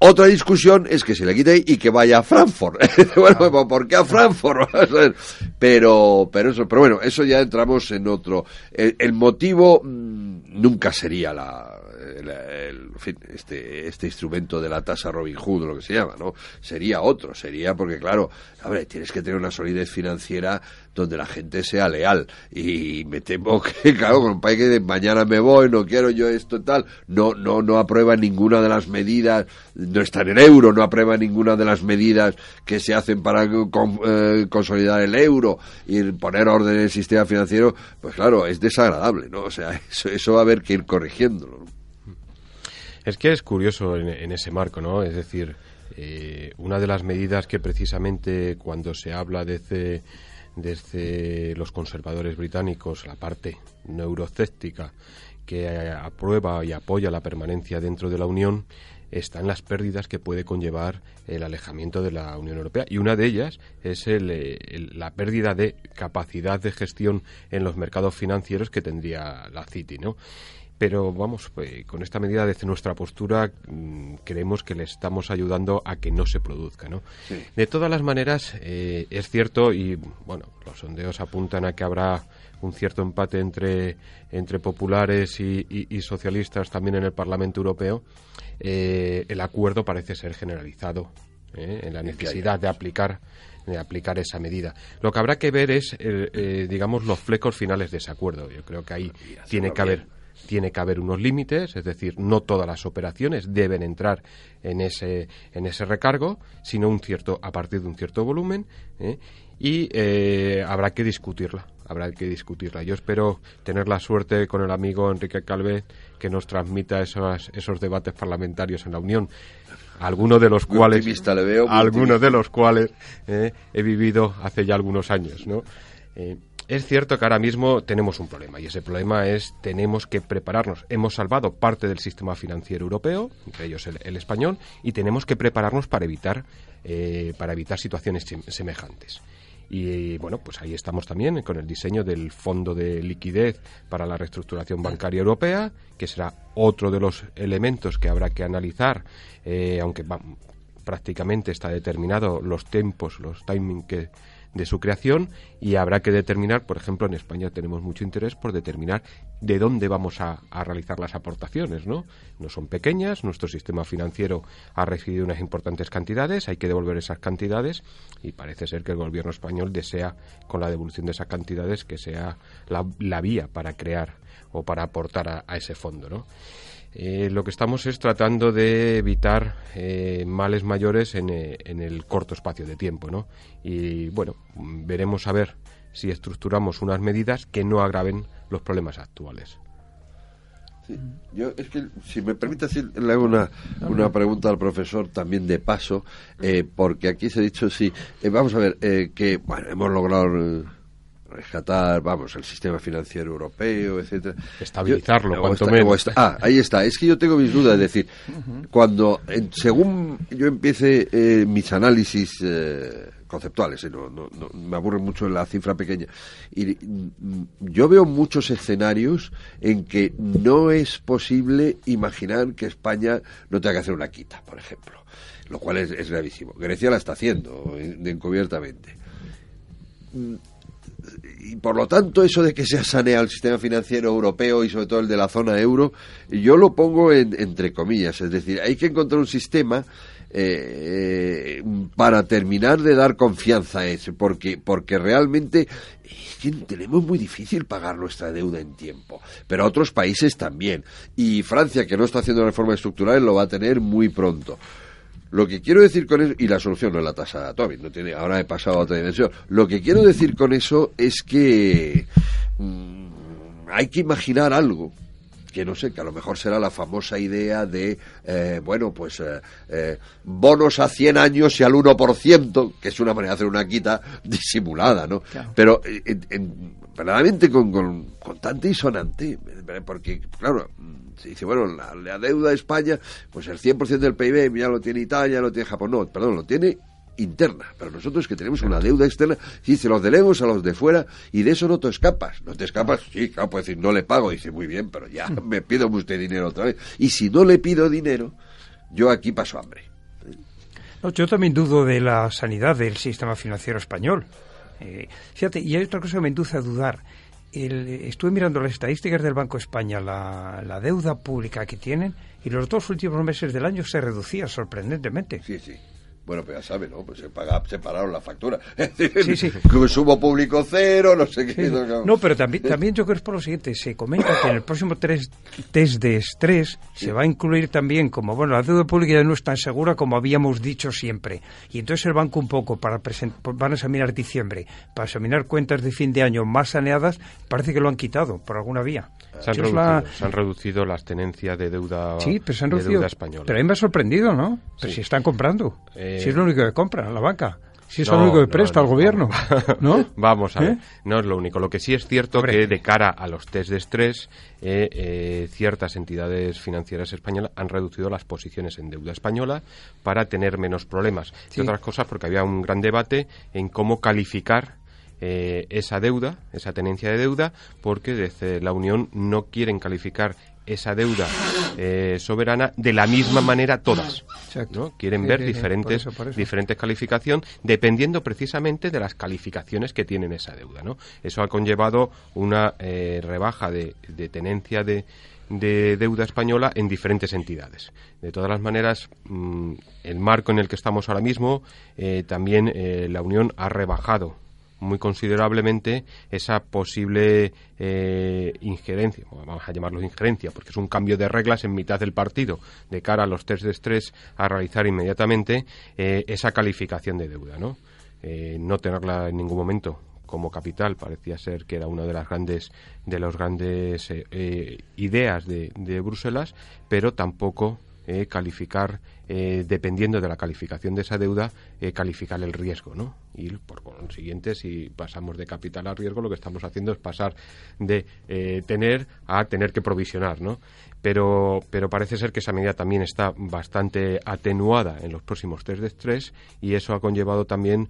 Speaker 5: otra discusión es que se le quite y que vaya a Frankfurt. bueno, ¿por qué a Frankfurt? pero, pero eso, pero bueno, eso ya entramos en otro. El, el motivo mm, nunca sería la, el, el- este, este instrumento de la tasa Robin Hood, o lo que se llama, ¿no? Sería otro, sería porque, claro, hombre, tienes que tener una solidez financiera donde la gente sea leal. Y me temo que, claro, con un país que de mañana me voy, no quiero yo esto tal, no, no, no aprueba ninguna de las medidas, no está en el euro, no aprueba ninguna de las medidas que se hacen para con- eh, consolidar el euro y poner orden en el sistema financiero, pues claro, es desagradable, ¿no? O sea, eso, eso va a haber que ir corrigiéndolo.
Speaker 6: Es que es curioso en, en ese marco, ¿no? Es decir, eh, una de las medidas que precisamente cuando se habla desde, desde los conservadores británicos, la parte no eurocéptica, que eh, aprueba y apoya la permanencia dentro de la Unión, están las pérdidas que puede conllevar el alejamiento de la Unión Europea. Y una de ellas es el, eh, la pérdida de capacidad de gestión en los mercados financieros que tendría la City, ¿no? Pero vamos, pues, con esta medida desde nuestra postura mm, creemos que le estamos ayudando a que no se produzca, ¿no? De todas las maneras, eh, es cierto y bueno, los sondeos apuntan a que habrá un cierto empate entre, entre populares y, y- y socialistas también en el Parlamento Europeo. Eh, el acuerdo parece ser generalizado ¿eh? en la necesidad de aplicar de aplicar esa medida. Lo que habrá que ver es, eh, eh, digamos, los flecos finales de ese acuerdo. Yo creo que ahí tiene que haber tiene que haber unos límites, es decir, no todas las operaciones deben entrar en ese en ese recargo, sino un cierto a partir de un cierto volumen ¿eh? y eh, habrá que discutirla, habrá que discutirla. Yo espero tener la suerte con el amigo Enrique Calvet que nos transmita esos esos debates parlamentarios en la Unión, algunos de los
Speaker 5: Muy
Speaker 6: cuales
Speaker 5: le veo, muy
Speaker 6: algunos de los cuales eh, he vivido hace ya algunos años, ¿no? Eh, es cierto que ahora mismo tenemos un problema y ese problema es tenemos que prepararnos. Hemos salvado parte del sistema financiero europeo, entre ellos el, el español, y tenemos que prepararnos para evitar eh, para evitar situaciones sem- semejantes. Y bueno, pues ahí estamos también con el diseño del Fondo de Liquidez para la Reestructuración Bancaria Europea, que será otro de los elementos que habrá que analizar, eh, aunque prácticamente está determinado los tiempos, los timing que de su creación y habrá que determinar, por ejemplo, en España tenemos mucho interés por determinar de dónde vamos a, a realizar las aportaciones, ¿no? No son pequeñas, nuestro sistema financiero ha recibido unas importantes cantidades, hay que devolver esas cantidades y parece ser que el gobierno español desea, con la devolución de esas cantidades, que sea la, la vía para crear o para aportar a, a ese fondo, ¿no? Eh, lo que estamos es tratando de evitar eh, males mayores en, eh, en, el corto espacio de tiempo, ¿no? Y bueno, veremos a ver si estructuramos unas medidas que no agraven los problemas actuales.
Speaker 5: Sí, yo es que, si me permite le hago una, una pregunta al profesor también de paso, porque aquí se ha dicho, sí, vamos a ver, que bueno, hemos logrado rescatar, vamos, el sistema financiero europeo, etcétera.
Speaker 6: Estabilizarlo, cuanto menos.
Speaker 5: ah, ahí está. Es que yo tengo mis dudas. Es decir, cuando, según yo empiece eh, mis análisis eh, conceptuales, eh, no, no, me aburre mucho la cifra pequeña, y mm, yo veo muchos escenarios en que no es posible imaginar que España no tenga que hacer una quita, por ejemplo, lo cual es, es gravísimo. Grecia la está haciendo encubiertamente mm, y por lo tanto eso de que se ha saneado el sistema financiero europeo y sobre todo el de la zona euro, yo lo pongo en, entre comillas, es decir, hay que encontrar un sistema eh, para terminar de dar confianza a eso, porque, porque realmente tenemos muy difícil pagar nuestra deuda en tiempo, pero otros países también, y Francia que no está haciendo reformas estructurales lo va a tener muy pronto. Lo que quiero decir con eso, y la solución no es la tasa Tobin, no tiene, ahora he pasado a otra dimensión. Lo que quiero decir con eso es que mm, hay que imaginar algo que no sé, que a lo mejor será la famosa idea de, eh, bueno, pues eh, eh, bonos a 100 años y al 1%, que es una manera de hacer una quita disimulada, ¿no? Pero verdaderamente con, con, con tanta insonante, porque, claro, se dice, bueno, la, deuda de España, pues el 100% del PIB ya lo tiene Italia, ya lo tiene Japón. No, perdón, lo tiene interna, pero nosotros que tenemos una deuda externa, si se los debemos a los de fuera y de eso no te escapas, no te escapas, sí, claro, puede decir, no le pago, dice, muy bien, pero ya mm. me pido usted dinero otra vez. Y si no le pido dinero, yo aquí paso hambre.
Speaker 4: yo también dudo de la sanidad del sistema financiero español. Eh, fíjate, y hay otra cosa que me induce a dudar estuve mirando las estadísticas del Banco de España, la, la, deuda pública que tienen, y los dos últimos meses del año se reducía sorprendentemente.
Speaker 5: Sí, sí. Bueno, pues ya sabe, ¿no? Pues se, paga, separaron la factura. Sí, sí. Consumo público cero, no sé qué.
Speaker 4: No, pero también, también yo creo que es por lo siguiente. Se comenta que en el próximo test de estrés se va a incluir también, como, bueno, la deuda pública ya no es tan segura como habíamos dicho siempre. Y entonces el banco un poco, para van a examinar diciembre, para examinar cuentas de fin de año más saneadas, parece que lo han quitado por alguna vía.
Speaker 6: Se han, reducido, se han reducido, las tenencias de deuda,
Speaker 4: sí, pero se han reducido,
Speaker 6: española.
Speaker 4: Pero a mí me ha sorprendido, ¿no? Pero si están comprando. Eh, si es lo único que compra, la banca. Si es lo único que presta al gobierno, ¿no?
Speaker 6: Vamos a ver, ¿Eh? no es lo único. Lo que sí es cierto que de cara a los test de estrés, eh, eh, ciertas entidades financieras españolas han reducido las posiciones en deuda española para tener menos problemas. Y otras cosas porque había un gran debate en cómo calificar esa deuda, esa tenencia de deuda, porque desde la Unión no quieren calificar esa deuda eh, soberana de la misma manera todas. ¿no? Quieren ver diferentes, diferentes calificación dependiendo precisamente de las calificaciones que tienen esa deuda. ¿no? Eso ha conllevado una eh, rebaja de, tenencia de, deuda española en diferentes entidades. De todas las maneras, mm, el marco en el que estamos ahora mismo, eh, también la Unión ha rebajado muy considerablemente esa posible eh, injerencia, vamos a llamarlo injerencia, porque es un cambio de reglas en mitad del partido de cara a los test de estrés a realizar inmediatamente eh, esa calificación de deuda, ¿no? Eh, no tenerla en ningún momento como capital parecía ser que era una de las grandes de las grandes ideas de, de Bruselas, pero tampoco calificar eh, dependiendo de la calificación de esa deuda, eh, calificar el riesgo, ¿no? Y por consiguiente, si pasamos de capital a riesgo, lo que estamos haciendo es pasar de eh, tener a tener que provisionar, ¿no? Pero, pero parece ser que esa medida también está bastante atenuada en los próximos test de estrés y eso ha conllevado también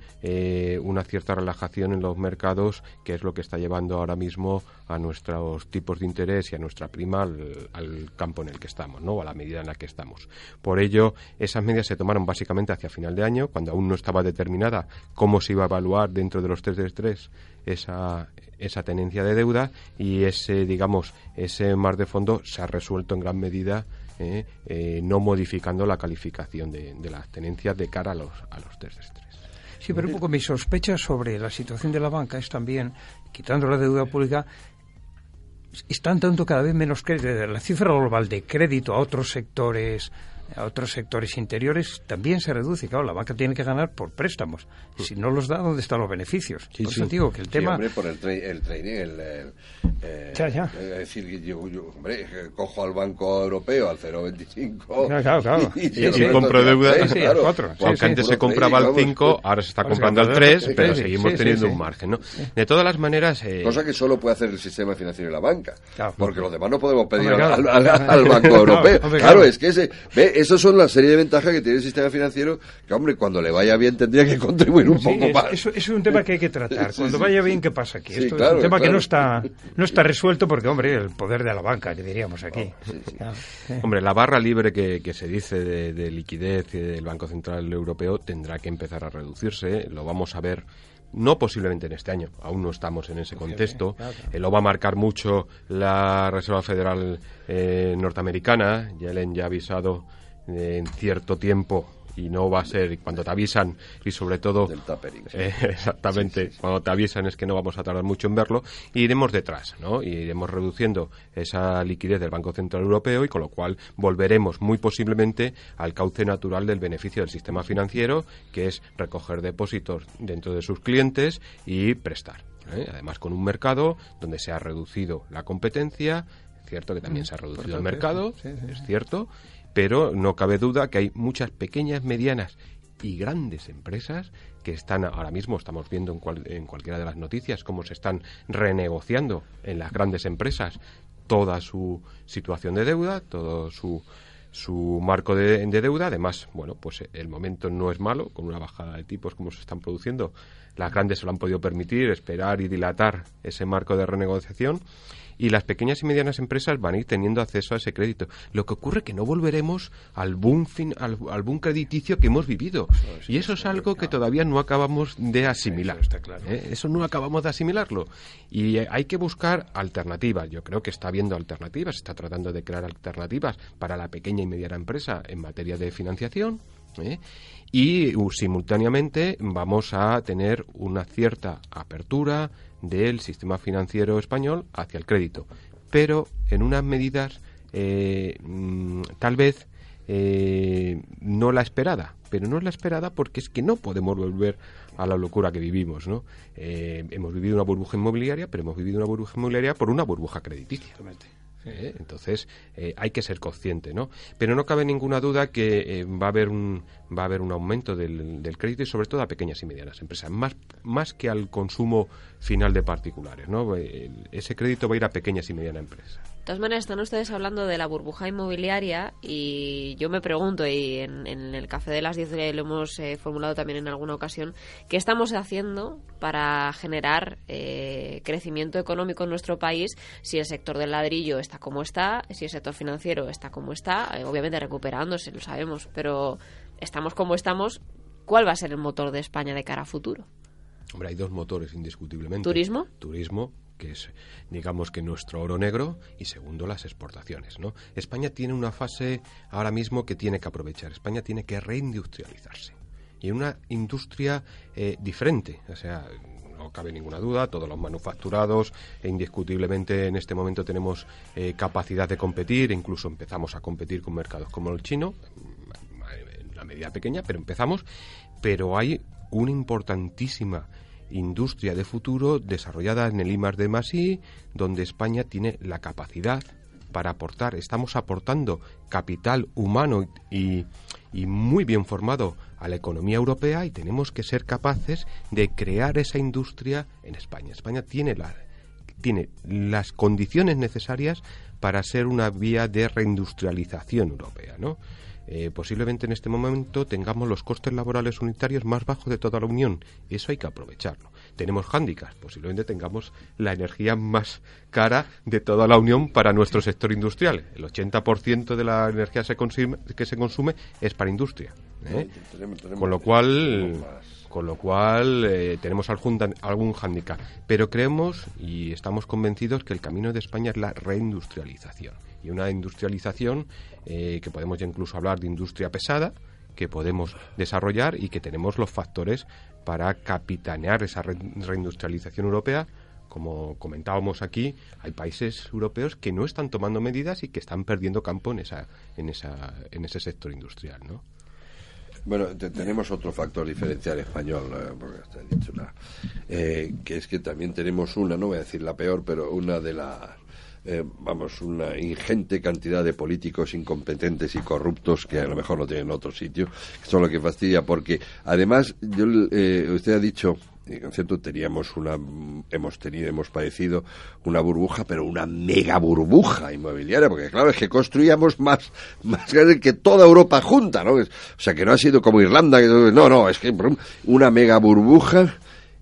Speaker 6: una cierta relajación en los mercados, que es lo que está llevando ahora mismo a nuestros tipos de interés y a nuestra prima al, campo en el que estamos, ¿no? A la medida en la que estamos. Por ello, esas medidas se tomaron básicamente hacia final de año, cuando aún no estaba determinada cómo se iba a evaluar dentro de los test de estrés esa, esa tenencia de deuda y ese, digamos, ese mar de fondo se ha resuelto en gran medida eh, eh, no modificando la calificación de, de, las tenencias de cara a los, a los test de estrés.
Speaker 4: Sí, pero un poco mi sospecha sobre la situación de la banca es también, quitando la deuda pública, están dando cada vez menos crédito. La cifra global de crédito a otros sectores a otros sectores interiores también se reduce. Claro, la banca tiene que ganar por préstamos. Si no los da, ¿dónde están los beneficios?
Speaker 5: Sí,
Speaker 4: por eso digo que el tema...
Speaker 5: hombre, por el, el trading, el, eh,
Speaker 4: ya, ya.
Speaker 5: Es decir, yo, yo, hombre, cojo al Banco Europeo al 0,25
Speaker 4: claro, claro,
Speaker 5: y,
Speaker 6: y, y compro deuda.
Speaker 4: Sí, sí,
Speaker 5: claro,
Speaker 4: cuatro.
Speaker 6: Aunque
Speaker 4: Sí,
Speaker 6: antes se compraba al
Speaker 5: vamos,
Speaker 6: 5, ahora se está comprando al
Speaker 4: compra al
Speaker 6: 3,
Speaker 4: tres,
Speaker 6: pero seguimos teniendo un margen, ¿no? De todas las maneras... eh,
Speaker 5: Cosa que solo puede hacer el sistema financiero y la banca.
Speaker 4: Claro.
Speaker 5: porque los demás no podemos pedir
Speaker 4: Hombre,
Speaker 5: al,
Speaker 4: claro.
Speaker 5: al- al- al Banco
Speaker 4: Claro,
Speaker 5: Europeo.
Speaker 4: hombre,
Speaker 5: claro,
Speaker 4: claro.
Speaker 5: es que ese, ve, esas son la serie de ventajas que tiene el sistema financiero, que hombre, cuando le vaya bien tendría que contribuir un
Speaker 4: Sí,
Speaker 5: poco
Speaker 4: es,
Speaker 5: más.
Speaker 4: eso- es un tema que hay que tratar. Cuando
Speaker 5: sí.
Speaker 4: vaya bien, ¿qué pasa aquí?
Speaker 5: Sí,
Speaker 4: Esto es
Speaker 5: claro,
Speaker 4: un tema que
Speaker 5: claro.
Speaker 4: no está, no está resuelto porque, hombre, el poder de la banca, que diríamos aquí. Claro, sí.
Speaker 6: Hombre, la barra libre que, que se dice de, de liquidez y del Banco Central Europeo tendrá que empezar a reducirse. Lo vamos a ver, no posiblemente en este año, aún no estamos en ese contexto. Eh, lo va a marcar mucho la Reserva Federal eh, norteamericana. Yellen ya ha avisado eh, en cierto tiempo y no va a ser cuando te avisan y sobre todo
Speaker 5: Del tapering, sí.
Speaker 6: eh, exactamente cuando te avisan es que no vamos a tardar mucho en verlo y iremos detrás no y iremos reduciendo esa liquidez del Banco Central Europeo y con lo cual volveremos muy posiblemente al cauce natural del beneficio del sistema financiero que es recoger depósitos dentro de sus clientes y prestar ¿eh? además con un mercado donde se ha reducido la competencia es cierto que también se ha reducido el mercado es cierto pero no cabe duda que hay muchas pequeñas, medianas y grandes empresas que están ahora mismo, estamos viendo en, cual- en cualquiera de las noticias cómo se están renegociando en las grandes empresas toda su situación de deuda, todo su su marco de, de deuda. Además, bueno, pues el momento no es malo, con una bajada de tipos como se están produciendo. Las grandes se lo han podido permitir, esperar y dilatar ese marco de renegociación. Y las pequeñas y medianas empresas van a ir teniendo acceso a ese crédito. Lo que ocurre es que no volveremos al boom, fin- al, al boom crediticio que hemos vivido. y eso es algo que todavía no acabamos de asimilar.
Speaker 4: Eso está claro.
Speaker 6: ¿eh? Eso no acabamos de asimilarlo. Y hay que buscar alternativas. Yo creo que está habiendo alternativas, está tratando de crear alternativas para la pequeña y mediana empresa en materia de financiación. ¿eh? Y uh, simultáneamente vamos a tener una cierta apertura del sistema financiero español hacia el crédito, pero en unas medidas eh, mm, tal vez eh, no la esperada, pero no es la esperada porque es que no podemos volver a la locura que vivimos, ¿no? Eh, hemos vivido una burbuja inmobiliaria, pero hemos vivido una burbuja inmobiliaria por una burbuja crediticia. ¿Eh? Entonces eh, hay que ser consciente, ¿no? Pero no cabe ninguna duda que eh, va a haber un va a haber un aumento del, del crédito y sobre todo a pequeñas y medianas empresas, más más que al consumo final de particulares, ¿no? Ese crédito va a ir a pequeñas y medianas empresas.
Speaker 3: De todas maneras, están ustedes hablando de la burbuja inmobiliaria y yo me pregunto, y en, en el Café de las 10 lo hemos eh, formulado también en alguna ocasión, ¿qué estamos haciendo para generar eh, crecimiento económico en nuestro país si el sector del ladrillo está como está, si el sector financiero está como está, eh, obviamente recuperándose, lo sabemos, pero estamos como estamos, ¿cuál va a ser el motor de España de cara a futuro?
Speaker 6: Hombre, hay dos motores indiscutiblemente.
Speaker 3: ¿Turismo?
Speaker 6: Turismo, que es, digamos que nuestro oro negro, y segundo, las exportaciones. España tiene una fase ahora mismo que tiene que aprovechar. España tiene que reindustrializarse. Y en una industria eh, diferente, o sea, no cabe ninguna duda, todos los manufacturados, e indiscutiblemente en este momento tenemos eh, capacidad de competir, incluso empezamos a competir con mercados como el chino, en una medida pequeña, pero empezamos, pero hay una importantísima industria de futuro desarrollada en el IMAR de Masí, donde España tiene la capacidad para aportar. Estamos aportando capital humano y, y muy bien formado a la economía europea y tenemos que ser capaces de crear esa industria en España. España tiene la, tiene las condiciones necesarias para ser una vía de reindustrialización europea, ¿no? Eh, posiblemente en este momento tengamos los costes laborales unitarios más bajos de toda la Unión. Eso hay que aprovecharlo. Tenemos hándicaps. Posiblemente tengamos la energía más cara de toda la Unión para nuestro sector industrial. El 80% de la energía se consume- que se consume es para industria. ¿eh?
Speaker 5: Tenemos- tenemos-
Speaker 6: Con lo cual. Con lo cual eh, tenemos algún, algún hándicap. Pero creemos y estamos convencidos que el camino de España es la reindustrialización. Y una industrialización eh, que podemos incluso hablar de industria pesada, que podemos desarrollar y que tenemos los factores para capitanear esa re- reindustrialización europea como comentábamos aquí, hay países europeos que no están tomando medidas y que están perdiendo campo en esa, en esa, en ese sector industrial, ¿no?
Speaker 5: Bueno, tenemos otro factor diferencial español, eh, porque te dicho una, eh, que es que también tenemos una, no voy a decir la peor, pero una de las eh, vamos, una ingente cantidad de políticos incompetentes y corruptos que a lo mejor no tienen otro sitio, que son lo que fastidia, porque además, yo, usted ha dicho en cierto teníamos una hemos tenido hemos padecido una burbuja pero una mega burbuja inmobiliaria porque claro es que construíamos más más grande que toda Europa junta no o sea que no ha sido como Irlanda no no es que una mega burbuja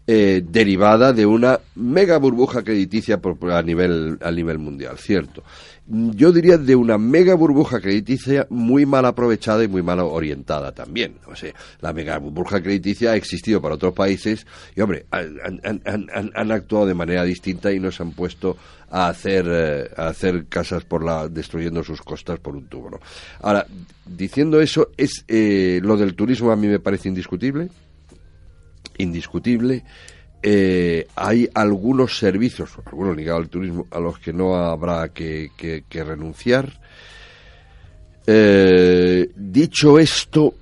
Speaker 5: eh, derivada de una mega burbuja crediticia a nivel a nivel mundial cierto yo diría de una mega burbuja crediticia muy mal aprovechada y muy mal orientada también. O sea, la mega burbuja crediticia ha existido para otros países y, hombre, han, actuado de manera distinta y no se han puesto a hacer, eh, a hacer casas por la, destruyendo sus costas por un tubo. Ahora, diciendo eso, es eh, lo del turismo a mí me parece indiscutible. Indiscutible. Eh, hay algunos servicios, algunos ligados al turismo, a los que no habrá que, renunciar. Eh, dicho esto,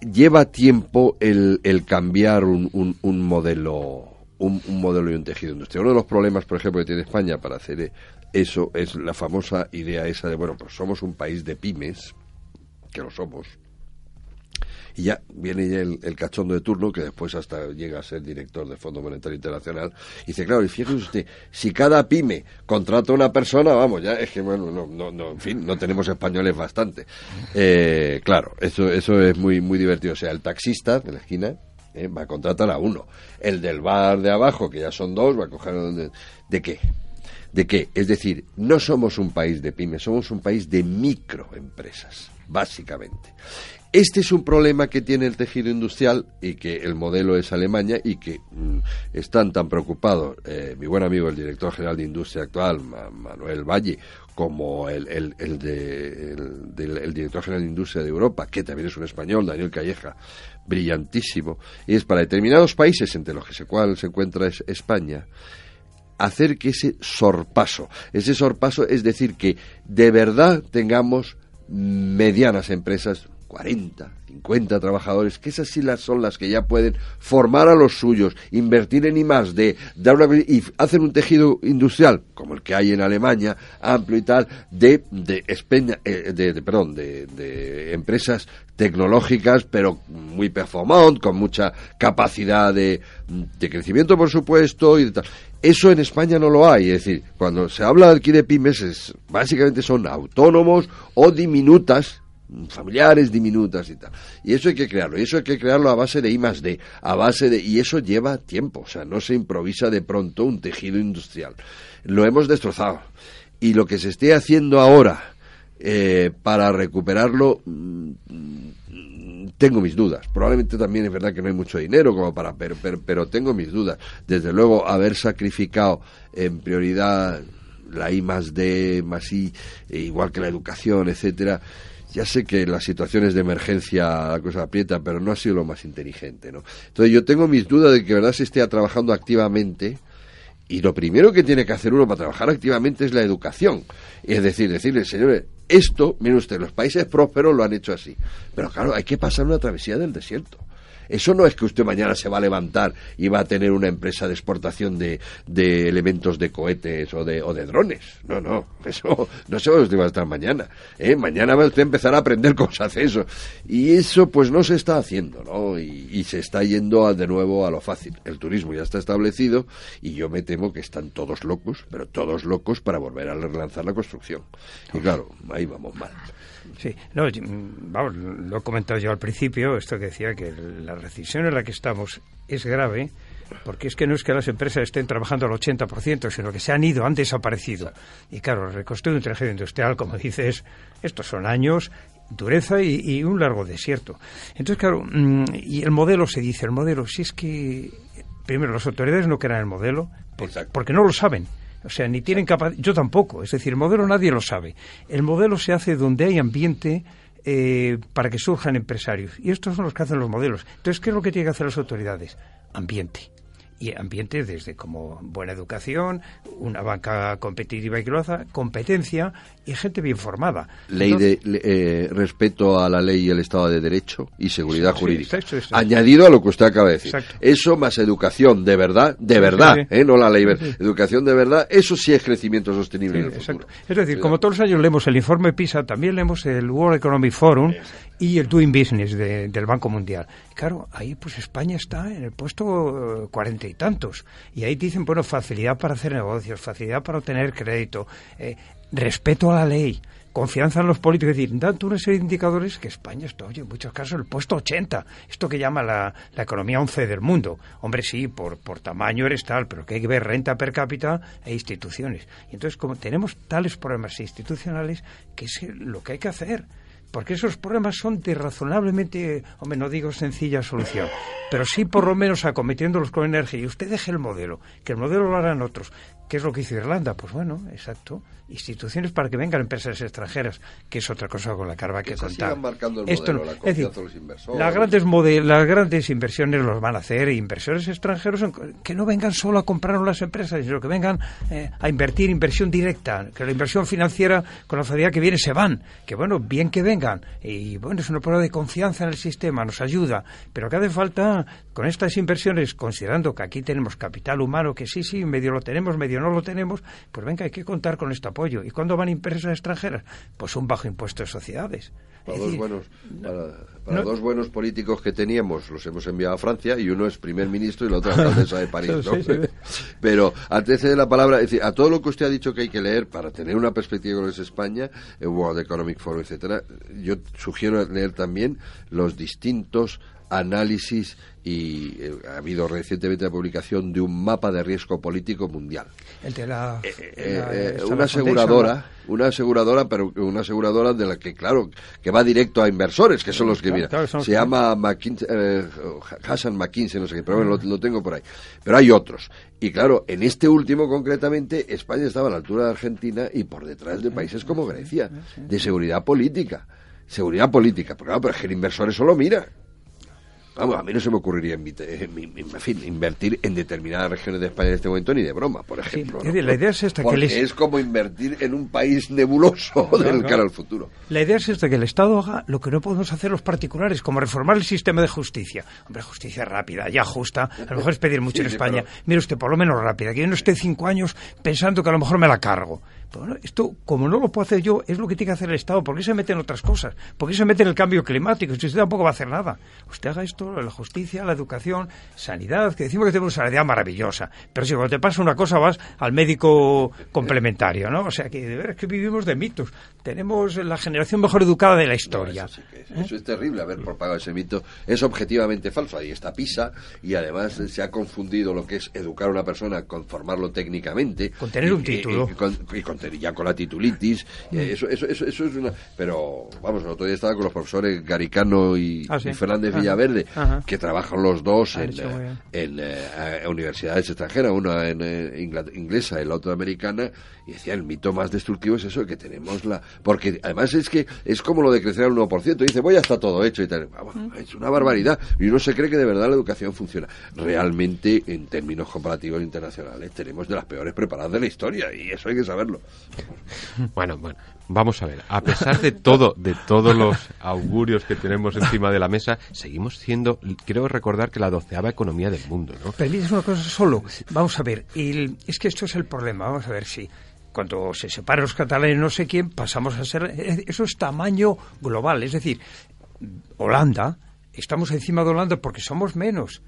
Speaker 5: lleva tiempo el, cambiar un, un, modelo un, modelo y un tejido industrial. Uno de los problemas, por ejemplo, que tiene España para hacer eso es la famosa idea esa de, bueno, pues somos un país de pymes, que lo somos, y ya viene ya el, cachondo de turno, que después hasta llega a ser director del Fondo Monetario Internacional, y dice, claro, y fíjese usted, si cada pyme contrata a una persona, vamos, ya es que, bueno, no, no, no en fin, no tenemos españoles bastante. Eh, claro, eso, eso es muy, muy divertido. O sea, el taxista de la esquina, eh, va a contratar a uno. El del bar de abajo, que ya son dos, va a coger... ¿De, ¿de qué? ¿De qué? Es decir, no somos un país de pymes, somos un país de microempresas, básicamente. Este es un problema que tiene el tejido industrial y que el modelo es Alemania y que mm, están tan preocupados eh, mi buen amigo el director general de industria actual, Manuel Valle, como el, el, de, el, director general de industria de Europa, que también es un español, Daniel Calleja, brillantísimo, y es para determinados países, entre los que se, cual se encuentra España, hacer que ese sorpaso, ese sorpaso es decir, que de verdad tengamos medianas empresas 40, 50 trabajadores, que esas sí las son las que ya pueden formar a los suyos, invertir en I más D, dar una, y hacer un tejido industrial, como el que hay en Alemania, amplio y tal, de, de, eh, de, perdón, de, de, empresas tecnológicas, pero muy performant, con mucha capacidad de, de crecimiento, por supuesto, y de tal. Eso en España no lo hay, es decir, cuando se habla de pymes, básicamente son autónomos o diminutas, familiares diminutas y tal. Y eso hay que crearlo, y eso hay que crearlo a base de I más D, a base de, y eso lleva tiempo, o sea, no se improvisa de pronto un tejido industrial. Lo hemos destrozado. Y lo que se esté haciendo ahora eh, para recuperarlo, mm, tengo mis dudas. Probablemente también es verdad que no hay mucho dinero como para, pero, pero tengo mis dudas. Desde luego, haber sacrificado en prioridad la I más D, más I, e igual que la educación, etcétera, ya sé que en las situaciones de emergencia la cosa aprieta, pero no ha sido lo más inteligente, ¿no? Entonces yo tengo mis dudas de que verdad se esté trabajando activamente y lo primero que tiene que hacer uno para trabajar activamente es la educación. Es decir, decirle, señores, esto, mire usted, los países prósperos lo han hecho así. Pero claro, hay que pasar una travesía del desierto. Eso no es que usted mañana se va a levantar y va a tener una empresa de exportación de, de elementos de cohetes o de, o de drones. No, no, eso no se va a estar mañana. ¿eh? Mañana va usted a empezar a aprender cómo se hace eso. Y eso pues no se está haciendo, ¿no? Y, y se está yendo de nuevo a lo fácil. El turismo ya está establecido y yo me temo que están todos locos, pero todos locos para volver a relanzar la construcción. Y claro, ahí vamos mal.
Speaker 4: Sí, no, vamos, lo he comentado yo al principio, esto que decía que la recesión en la que estamos es grave, porque es que no es que las empresas estén trabajando al 80%, sino que se han ido, han desaparecido. Y claro, reconstruir un tejido industrial, como dices, estos son años, dureza y, un largo desierto. Entonces, claro, mm, y el modelo se dice, el modelo, si es que, primero, las autoridades no crean el modelo, porque no lo saben. O sea, ni tienen capacidad. Yo tampoco. Es decir, el modelo nadie lo sabe. El modelo se hace donde hay ambiente eh, para que surjan empresarios. Y estos son los que hacen los modelos. Entonces, ¿qué es lo que tienen que hacer las autoridades? Ambiente. Y ambiente desde como buena educación, una banca competitiva y grosa, competencia y gente bien formada.
Speaker 5: Ley de eh, respeto a la ley y el Estado de Derecho y seguridad
Speaker 4: Sí,
Speaker 5: jurídica. Añadido a lo que usted acaba de decir.
Speaker 4: Exacto.
Speaker 5: Eso más educación de verdad, de verdad. ¿eh? no la ley. Educación de verdad, eso sí es crecimiento sostenible en el
Speaker 4: exacto.
Speaker 5: futuro.
Speaker 4: Es decir, como todos los años leemos el informe PISA, también leemos el World Economic Forum y el Doing Business de- del Banco Mundial. Claro, ahí pues España está en el puesto eh, cuarenta y tantos. Y ahí dicen, bueno, facilidad para hacer negocios, facilidad para obtener crédito, eh, respeto a la ley. Confianza en los políticos, es decir, dan una serie de indicadores que España está, oye, en muchos casos, el puesto 80. Esto que llama la, la economía 11 del mundo. Hombre, sí, por, por tamaño eres tal, pero que hay que ver renta per cápita e instituciones. Y entonces, como tenemos tales problemas institucionales, que es lo que hay que hacer. Porque esos problemas son de razonablemente, hombre, no digo sencilla solución, pero sí por lo menos acometiéndolos con energía. Y usted deje el modelo, que el modelo lo harán otros. ¿Qué es lo que hizo Irlanda? Pues bueno, exacto. Instituciones para que vengan empresas extranjeras, que es otra cosa con la habrá que
Speaker 5: Que
Speaker 4: contar.
Speaker 5: sigan marcando el
Speaker 4: Esto
Speaker 5: modelo, la
Speaker 4: es decir,
Speaker 5: los inversores.
Speaker 4: las grandes, las grandes inversiones los van a hacer, e inversores extranjeros que no vengan solo a comprar las empresas, sino que vengan eh, a invertir inversión directa, que la inversión financiera con la facilidad que viene se van, que bueno, bien que vengan, y bueno, es una prueba de confianza en el sistema, nos ayuda, pero que hace falta con estas inversiones, considerando que aquí tenemos capital humano, que sí, sí, medio lo tenemos, medio no lo tenemos, pues venga, hay que contar con este apoyo. ¿Y cuándo van empresas extranjeras? Pues un bajo impuesto de sociedades.
Speaker 5: Para, dos buenos, para, para
Speaker 4: no-
Speaker 5: dos buenos políticos que teníamos, los hemos enviado a Francia y uno es primer ministro y la otra alcaldesa de París. ¿no?
Speaker 4: Sí, sí.
Speaker 5: Pero antes de la palabra, es decir, a todo lo que usted ha dicho que hay que leer para tener una perspectiva de lo que es España, el World Economic Forum, etcétera, yo sugiero leer también los distintos análisis y eh, ha habido recientemente la publicación de un mapa de riesgo político mundial.
Speaker 4: El de la,
Speaker 5: Eh,
Speaker 4: la-
Speaker 5: eh, una aseguradora,
Speaker 4: Foundation,
Speaker 5: una aseguradora, pero una aseguradora de la que, claro, que va directo a inversores, que son los que
Speaker 4: Claro,
Speaker 5: miran.
Speaker 4: claro, son los
Speaker 5: Se llama McKinsey, eh, Hassan McKinsey, no sé qué, pero bueno, lo, lo tengo por ahí. Pero hay otros. Y claro, en este último concretamente, España estaba a la altura de Argentina y por detrás de países como Grecia, de seguridad política. Seguridad política, porque claro, pero es que el inversor eso lo mira. Vamos, a mí no se me ocurriría eh, en, fin, invertir en determinadas regiones de España en este momento ni de broma, por ejemplo.
Speaker 4: la idea es esta, que
Speaker 5: Porque
Speaker 4: les-
Speaker 5: es como invertir en un país nebuloso del cara al futuro.
Speaker 4: La idea es esta, que el Estado haga lo que no podemos hacer los particulares, como reformar el sistema de justicia. Hombre, justicia rápida, ya justa. A lo mejor es pedir mucho
Speaker 5: Sí,
Speaker 4: en
Speaker 5: sí,
Speaker 4: España.
Speaker 5: pero-
Speaker 4: Mire usted, por lo menos rápida, que yo no esté cinco años pensando que a lo mejor me la cargo. Pero bueno, esto, como no lo puedo hacer yo, es lo que tiene que hacer el Estado. ¿Por qué se mete en otras cosas? ¿Por qué se mete en el cambio climático? Si usted tampoco va a hacer nada. Usted haga esto, la justicia, la educación, sanidad, que decimos que tenemos una sanidad maravillosa. Pero si cuando te pasa una cosa vas al médico complementario, ¿no? O sea que de veras que vivimos de mitos. Tenemos la generación mejor educada de la historia.
Speaker 5: Eso, sí es, eso es terrible haber propagado ese mito. Es objetivamente falso. Ahí está PISA y además se ha confundido lo que es educar a una persona con formarlo técnicamente.
Speaker 4: Con tener un
Speaker 5: y-
Speaker 4: título.
Speaker 5: Y, con, y con ya con la titulitis. eh, Eso, eso, eso, eso es una. Pero vamos, el otro día estaba con los profesores Garicano y,
Speaker 4: Ah, sí.
Speaker 5: y Fernández
Speaker 4: Ajá.
Speaker 5: Villaverde,
Speaker 4: Ajá.
Speaker 5: que trabajan los dos en,
Speaker 4: bien.
Speaker 5: en eh, universidades extranjeras, una en eh, inglesa y la otra americana, y decía el mito más destructivo es eso, que tenemos la... Porque además es que es como lo de crecer al 1%, dice, voy ya está todo hecho y tal. Vamos, Es una barbaridad. Y uno se cree que de verdad la educación funciona. Realmente, en términos comparativos internacionales, tenemos de las peores preparadas de la historia, y eso hay que saberlo.
Speaker 6: Bueno, bueno, vamos a ver. A pesar de todo, de todos los augurios que tenemos encima de la mesa, seguimos siendo, creo recordar que la doceava economía del mundo, ¿no?
Speaker 4: Permites una cosa solo. Vamos a ver, el- es que esto es el problema. Vamos a ver si cuando se separan los catalanes no sé quién, pasamos a ser... Eso es tamaño global. Es decir, Holanda, estamos encima de Holanda porque somos menos.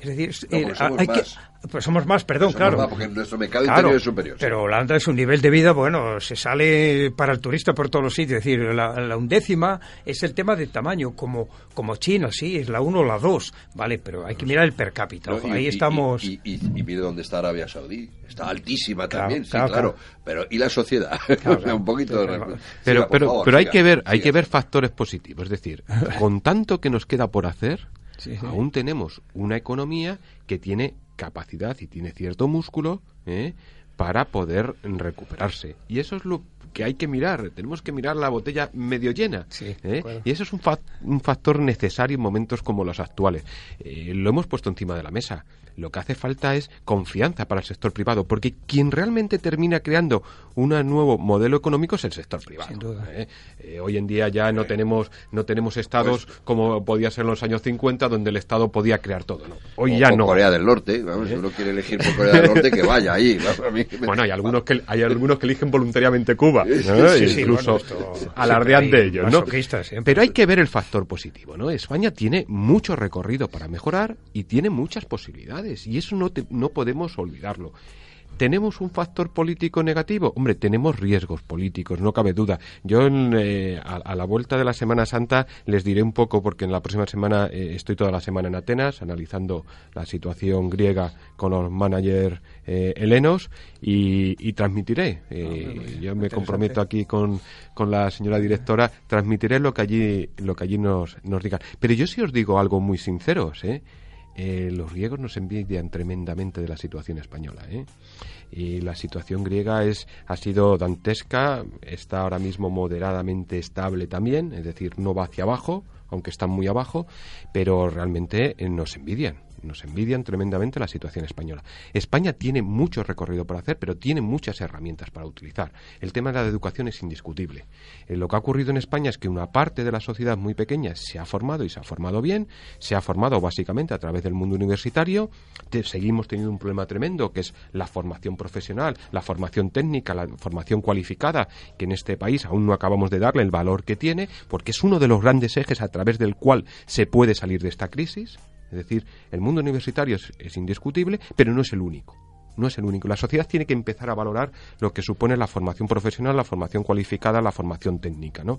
Speaker 4: Es decir,
Speaker 5: No,
Speaker 4: eh, hay que-. Pues somos más, perdón,
Speaker 5: Somos
Speaker 4: claro.
Speaker 5: más, porque nuestro mercado
Speaker 4: Claro,
Speaker 5: interior es superior.
Speaker 4: Pero Holanda es un nivel de vida, bueno, se sale para el turista por todos los sitios. Es decir, la, la undécima es el tema de tamaño, como, como China, sí, es la uno o la dos, ¿vale? Pero hay que mirar el per cápita.
Speaker 5: No,
Speaker 4: ahí
Speaker 5: y-
Speaker 4: estamos...
Speaker 5: Y, y- y mire dónde está Arabia Saudí. Está altísima
Speaker 4: Claro,
Speaker 5: también, sí,
Speaker 4: claro.
Speaker 5: Pero, ¿y la sociedad? Un poquito de...
Speaker 6: Pero, pero,
Speaker 5: favor,
Speaker 6: pero hay
Speaker 5: siga,
Speaker 6: que ver, hay que ver factores positivos. Es decir, con tanto que nos queda por hacer,
Speaker 4: Sí, sí.
Speaker 6: aún tenemos una economía que tiene capacidad y tiene cierto músculo ¿eh? para poder recuperarse. Y eso es lo que hay que mirar. Tenemos que mirar la botella medio llena. ¿eh? Y eso es un, un, factor necesario en momentos como los actuales. Eh, lo hemos puesto encima de la mesa. Lo que hace falta es confianza para el sector privado, porque quien realmente termina creando un nuevo modelo económico es el sector privado.
Speaker 4: Sin duda.
Speaker 6: ¿eh? Hoy en día ya no tenemos no tenemos estados pues como podía ser en los años 50 donde el estado podía crear todo. ¿no? Hoy ya no.
Speaker 5: Corea del Norte, vamos, si uno quiere elegir por Corea del Norte que vaya ahí.
Speaker 6: Bueno, hay algunos que hay algunos que eligen voluntariamente Cuba, incluso alardean de ellos, ¿no? Pero hay que ver el factor positivo, ¿no? España tiene mucho recorrido para mejorar y tiene muchas posibilidades y eso no, no podemos olvidarlo. ¿Tenemos un factor político negativo? Hombre, tenemos riesgos políticos, no cabe duda. Yo eh, a, la vuelta de la Semana Santa les diré un poco, porque en la próxima semana eh, estoy toda la semana en Atenas analizando la situación griega con los managers eh, helenos y, transmitiré. Ah, yo me comprometo aquí con, con, la señora directora, transmitiré lo que allí, lo que allí nos, nos digan. Pero yo sí os digo algo muy sincero, ¿eh? Eh, los griegos nos envidian tremendamente de la situación española. ¿eh? Y la situación griega es, ha sido dantesca, está ahora mismo moderadamente estable también, es decir, no va hacia abajo, aunque están muy abajo, pero realmente eh, nos envidian nos envidian tremendamente la situación española. España tiene mucho recorrido por hacer, pero tiene muchas herramientas para utilizar. El tema de la educación es indiscutible. Eh, lo que ha ocurrido en España es que una parte de la sociedad muy pequeña se ha formado y se ha formado bien, se ha formado básicamente a través del mundo universitario. seguimos teniendo un problema tremendo que es la formación profesional, la formación técnica, la formación cualificada, que en este país aún no acabamos de darle el valor que tiene, porque es uno de los grandes ejes a través del cual se puede salir de esta crisis. Es decir, el mundo universitario es, indiscutible, pero no es el único no es el único. La sociedad tiene que empezar a valorar lo que supone la formación profesional, la formación cualificada, la formación técnica, ¿no?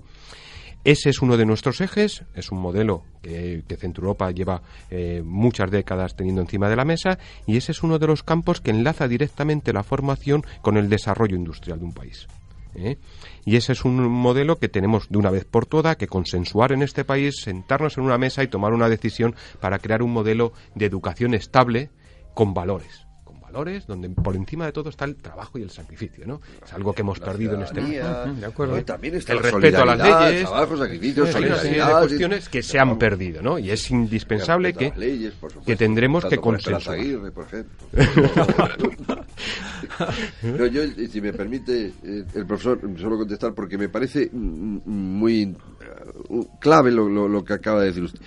Speaker 6: Ese es uno de nuestros ejes, es un modelo que, que Centro Europa lleva eh, muchas décadas teniendo encima de la mesa y ese es uno de los campos que enlaza directamente la formación con el desarrollo industrial de un país. ¿Eh? Y ese es un modelo que tenemos de una vez por todas que consensuar en este país, sentarnos en una mesa y tomar una decisión para crear un modelo de educación estable con valores valores donde por encima de todo está el trabajo y el sacrificio, ¿no? Es algo que hemos perdido en este
Speaker 5: país. De acuerdo. También está
Speaker 6: el respeto a las leyes,
Speaker 5: trabajo, sacrificio,
Speaker 6: hay una serie de cuestiones que se han perdido, ¿no? Y es indispensable que, que tendremos que consensuar. por
Speaker 5: no, yo, si me permite eh, el profesor, solo contestar porque me parece muy uh, clave lo, lo que acaba de decir usted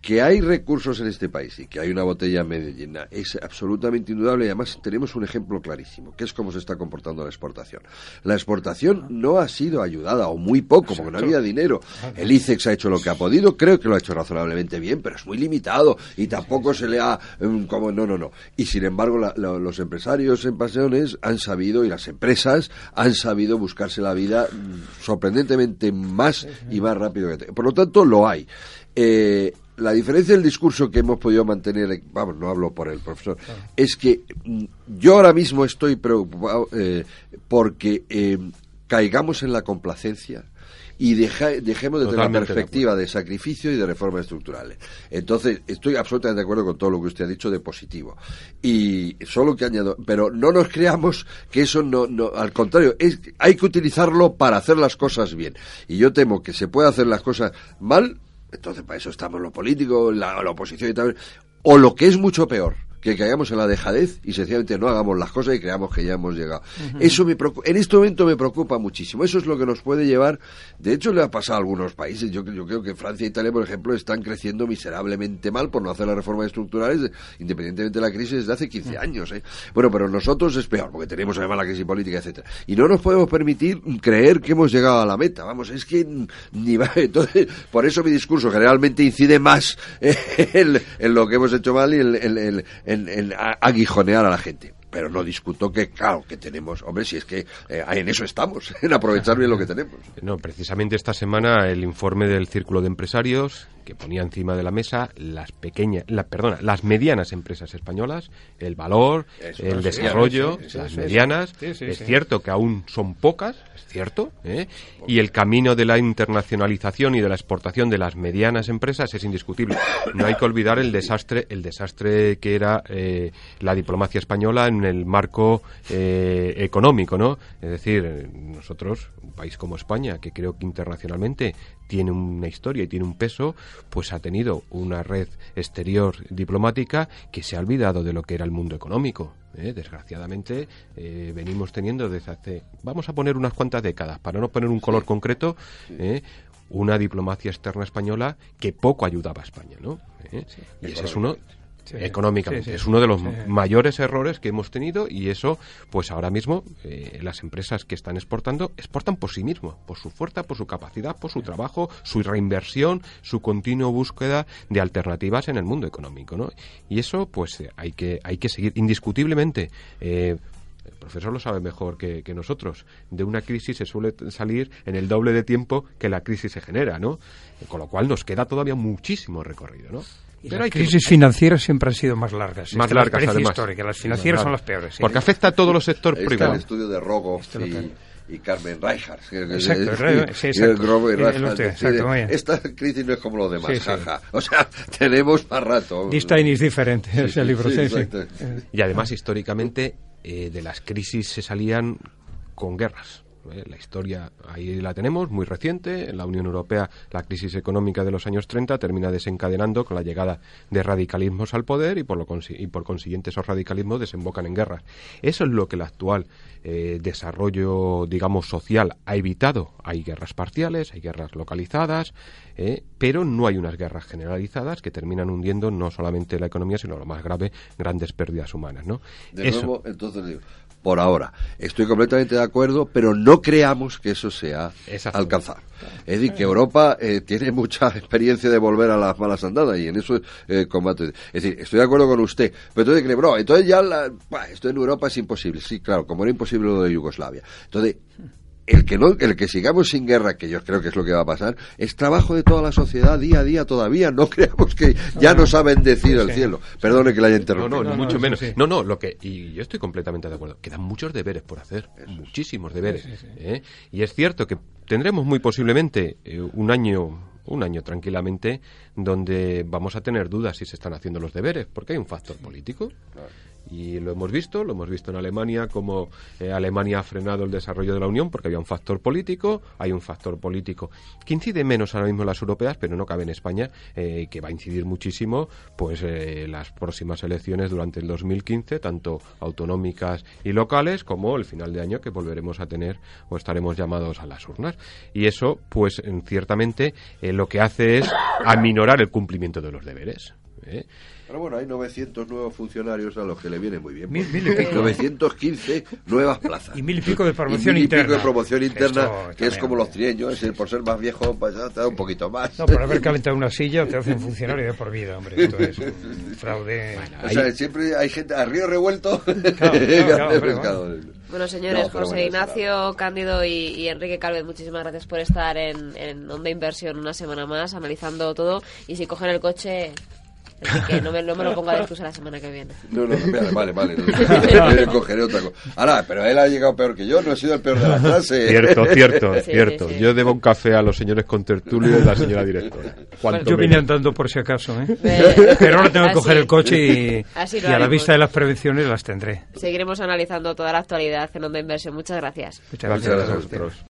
Speaker 5: que hay recursos en este país y que hay una botella medio llena es absolutamente indudable y además tenemos un ejemplo clarísimo, que es cómo se está comportando la exportación. La exportación no ha sido ayudada, o muy poco, porque no había dinero. El ICEX ha hecho lo que ha podido, creo que lo ha hecho razonablemente bien, pero es muy limitado y tampoco se le ha... Mm, como No, no, no. Y sin embargo, los empresarios en pasiones han sabido, y las empresas han sabido buscarse la vida mm, sorprendentemente más y más rápido que... Por lo tanto, lo hay. Eh, la diferencia del discurso que hemos podido mantener, vamos, no hablo por el profesor, es que mm, yo ahora mismo estoy preocupado eh, porque eh, caigamos en la complacencia y dejemos de tener la perspectiva de, sacrificio y de reformas estructurales. Entonces, estoy absolutamente de acuerdo con todo lo que usted ha dicho de positivo. Y solo que añado, pero no nos creamos que eso no, no al contrario, es, hay que utilizarlo para hacer las cosas bien. Y yo temo que se puede hacer las cosas mal entonces, para eso estamos los políticos, la, oposición y tal. O lo que es mucho peor, que caigamos en la dejadez y sencillamente no hagamos las cosas y creamos que ya hemos llegado. Eso me en este momento me preocupa muchísimo. Eso es lo que nos puede llevar. De hecho, le ha pasado a algunos países. Yo, yo creo que Francia e Italia, por ejemplo, están creciendo miserablemente mal por no hacer las reformas estructurales, independientemente de la crisis desde hace 15 años. ¿eh? Bueno, pero nosotros es peor, porque tenemos además la crisis política, etcétera. Y no nos podemos permitir creer que hemos llegado a la meta. Vamos, es que ni va. Entonces, por eso mi discurso generalmente incide más en, lo que hemos hecho mal y en en, aguijonear a la gente pero no discuto que, claro, que tenemos, hombre, si es que eh, en eso estamos, en aprovechar bien lo que tenemos.
Speaker 6: No, precisamente esta semana el informe del Círculo de Empresarios que ponía encima de la mesa las pequeñas, la, perdona, las medianas empresas españolas, el valor,
Speaker 5: Eso,
Speaker 6: el
Speaker 5: sí,
Speaker 6: desarrollo,
Speaker 4: sí, sí,
Speaker 6: las medianas. es cierto que aún son pocas, es cierto, ¿eh? y el camino de la internacionalización y de la exportación de las medianas empresas es indiscutible. No hay que olvidar el desastre, el desastre que era eh, la diplomacia española en el marco eh, económico, ¿no? Es decir, nosotros, un país como España, que creo que internacionalmente tiene una historia y tiene un peso, pues ha tenido una red exterior diplomática que se ha olvidado de lo que era el mundo económico. ¿eh? Desgraciadamente eh, venimos teniendo desde hace, vamos a poner unas cuantas décadas, para no poner un color concreto, ¿eh? una diplomacia externa española que poco ayudaba a España, ¿no? ¿Eh? y ese es uno
Speaker 4: Sí.
Speaker 6: económicamente
Speaker 4: Sí, sí.
Speaker 6: es uno de los mayores errores que hemos tenido y eso pues ahora mismo eh, las empresas que están exportando exportan por sí mismos por su fuerza por su capacidad por su trabajo su reinversión su continua búsqueda de alternativas en el mundo económico ¿no? y eso pues eh, hay que hay que seguir indiscutiblemente eh, el profesor lo sabe mejor que, que nosotros. De una crisis se suele salir en el doble de tiempo que la crisis se genera, ¿no? Con lo cual nos queda todavía muchísimo recorrido, ¿no?
Speaker 4: Y
Speaker 6: Pero
Speaker 4: las
Speaker 6: hay que-
Speaker 4: crisis financieras siempre han sido más largas.
Speaker 6: más
Speaker 4: Esta es
Speaker 6: largas además.
Speaker 4: histórica. Las financieras
Speaker 6: más
Speaker 4: son las
Speaker 6: largas.
Speaker 4: peores. sí.
Speaker 6: Porque afecta a todos los sectores
Speaker 5: Ahí está el
Speaker 6: privados.
Speaker 5: estudio de Rogoff
Speaker 4: Esto lo
Speaker 5: y, y Carmen Reichardt. que- que-
Speaker 4: Exacto, sí,
Speaker 5: y
Speaker 4: exacto. Exacto, muy bien.
Speaker 5: Esta crisis no es como lo demás,
Speaker 4: Sí, sí.
Speaker 5: jaja. O sea, tenemos más rato.
Speaker 4: This time is different,
Speaker 5: Sí,
Speaker 4: ese
Speaker 5: sí,
Speaker 4: libro.
Speaker 5: sí,
Speaker 4: sí, sí.
Speaker 5: exacto.
Speaker 6: Y además, históricamente, eh, de las crisis se salían con guerras. ¿Eh? La historia ahí la tenemos, muy reciente. En la Unión Europea, la crisis económica de los años 30 termina desencadenando con la llegada de radicalismos al poder y por, lo consi- y por consiguiente esos radicalismos desembocan en guerras. Eso es lo que el actual eh, desarrollo, digamos, social ha evitado. Hay guerras parciales, hay guerras localizadas, eh, pero no hay unas guerras generalizadas que terminan hundiendo no solamente la economía, sino lo más grave, grandes pérdidas humanas. ¿no?
Speaker 5: De
Speaker 6: Eso-
Speaker 5: nuevo, entonces digo, por ahora, estoy completamente de acuerdo, pero no creamos que eso sea alcanzar. Es decir, que Europa eh, tiene mucha experiencia de volver a las malas andadas y en eso eh, combate. Es decir, estoy de acuerdo con usted, pero entonces bro, entonces ya la, bah, esto en Europa es imposible. Sí, claro, como era imposible lo de Yugoslavia. Entonces, el que no, el que sigamos sin guerra, que yo creo que es lo que va a pasar, es trabajo de toda la sociedad día a día todavía. No creamos que ya nos ha bendecido el cielo. Perdone que la haya
Speaker 6: No,
Speaker 5: interrumpido.
Speaker 6: no, ni
Speaker 4: no,
Speaker 6: mucho
Speaker 4: eso
Speaker 6: menos.
Speaker 4: sí.
Speaker 6: No, no, lo que y yo estoy completamente de acuerdo. Quedan muchos deberes por hacer, muchísimos deberes. ¿eh? Y es cierto que tendremos muy posiblemente eh, un año, un año tranquilamente, donde vamos a tener dudas si se están haciendo los deberes, porque hay un factor político. Y lo hemos visto, lo hemos visto en Alemania, como eh, Alemania ha frenado el desarrollo de la Unión porque había un factor político, hay un factor político que incide menos ahora mismo en las europeas, pero no cabe en España, eh, que va a incidir muchísimo pues eh, las próximas elecciones durante el 2015, tanto autonómicas y locales, como el final de año que volveremos a tener o estaremos llamados a las urnas. Y eso, pues en- ciertamente, eh, lo que hace es aminorar el cumplimiento de los deberes. ¿eh?
Speaker 5: Pero bueno, hay 900 nuevos funcionarios a los que le viene muy bien.
Speaker 4: Mil- mil y pico.
Speaker 5: 915 nuevas plazas.
Speaker 4: Y mil y pico de promoción
Speaker 5: y mil y pico
Speaker 4: interna.
Speaker 5: de promoción interna,
Speaker 4: Esto
Speaker 5: que es como los trieños, es decir, por ser más viejo, pues ya te da un poquito más.
Speaker 4: No, por haber calentado una silla te hacen funcionario de por vida, hombre. Esto es un fraude.
Speaker 5: O sea, siempre hay gente a río revuelto.
Speaker 4: claro, claro.
Speaker 3: Bueno, señores,
Speaker 5: No,
Speaker 3: José
Speaker 5: bueno,
Speaker 3: Ignacio, Cándido y, y Enrique Calvet, muchísimas gracias por estar en, en Onda Inversión una semana más, analizando todo. Y si cogen el coche, Enrique, no me, no me lo ponga de excusa la semana que viene.
Speaker 5: No, no, vale, vale, vale. no, yo cogeré otra cosa. Ahora, pero él ha llegado peor que yo, no he sido el peor de la clase.
Speaker 6: Cierto, cierto,
Speaker 3: Sí,
Speaker 6: cierto.
Speaker 3: sí, sí.
Speaker 6: Yo debo un café a los señores contertulios y a la señora directora.
Speaker 4: Yo vine andando por si acaso, ¿eh? Pero ahora tengo que
Speaker 3: así-
Speaker 4: coger el coche y, y a la vista de las prevenciones las tendré.
Speaker 3: Seguiremos analizando toda la actualidad en Onda Inversión. Muchas gracias.
Speaker 4: Muchas
Speaker 5: Muchas
Speaker 4: gracias.
Speaker 5: gracias a
Speaker 6: vosotros.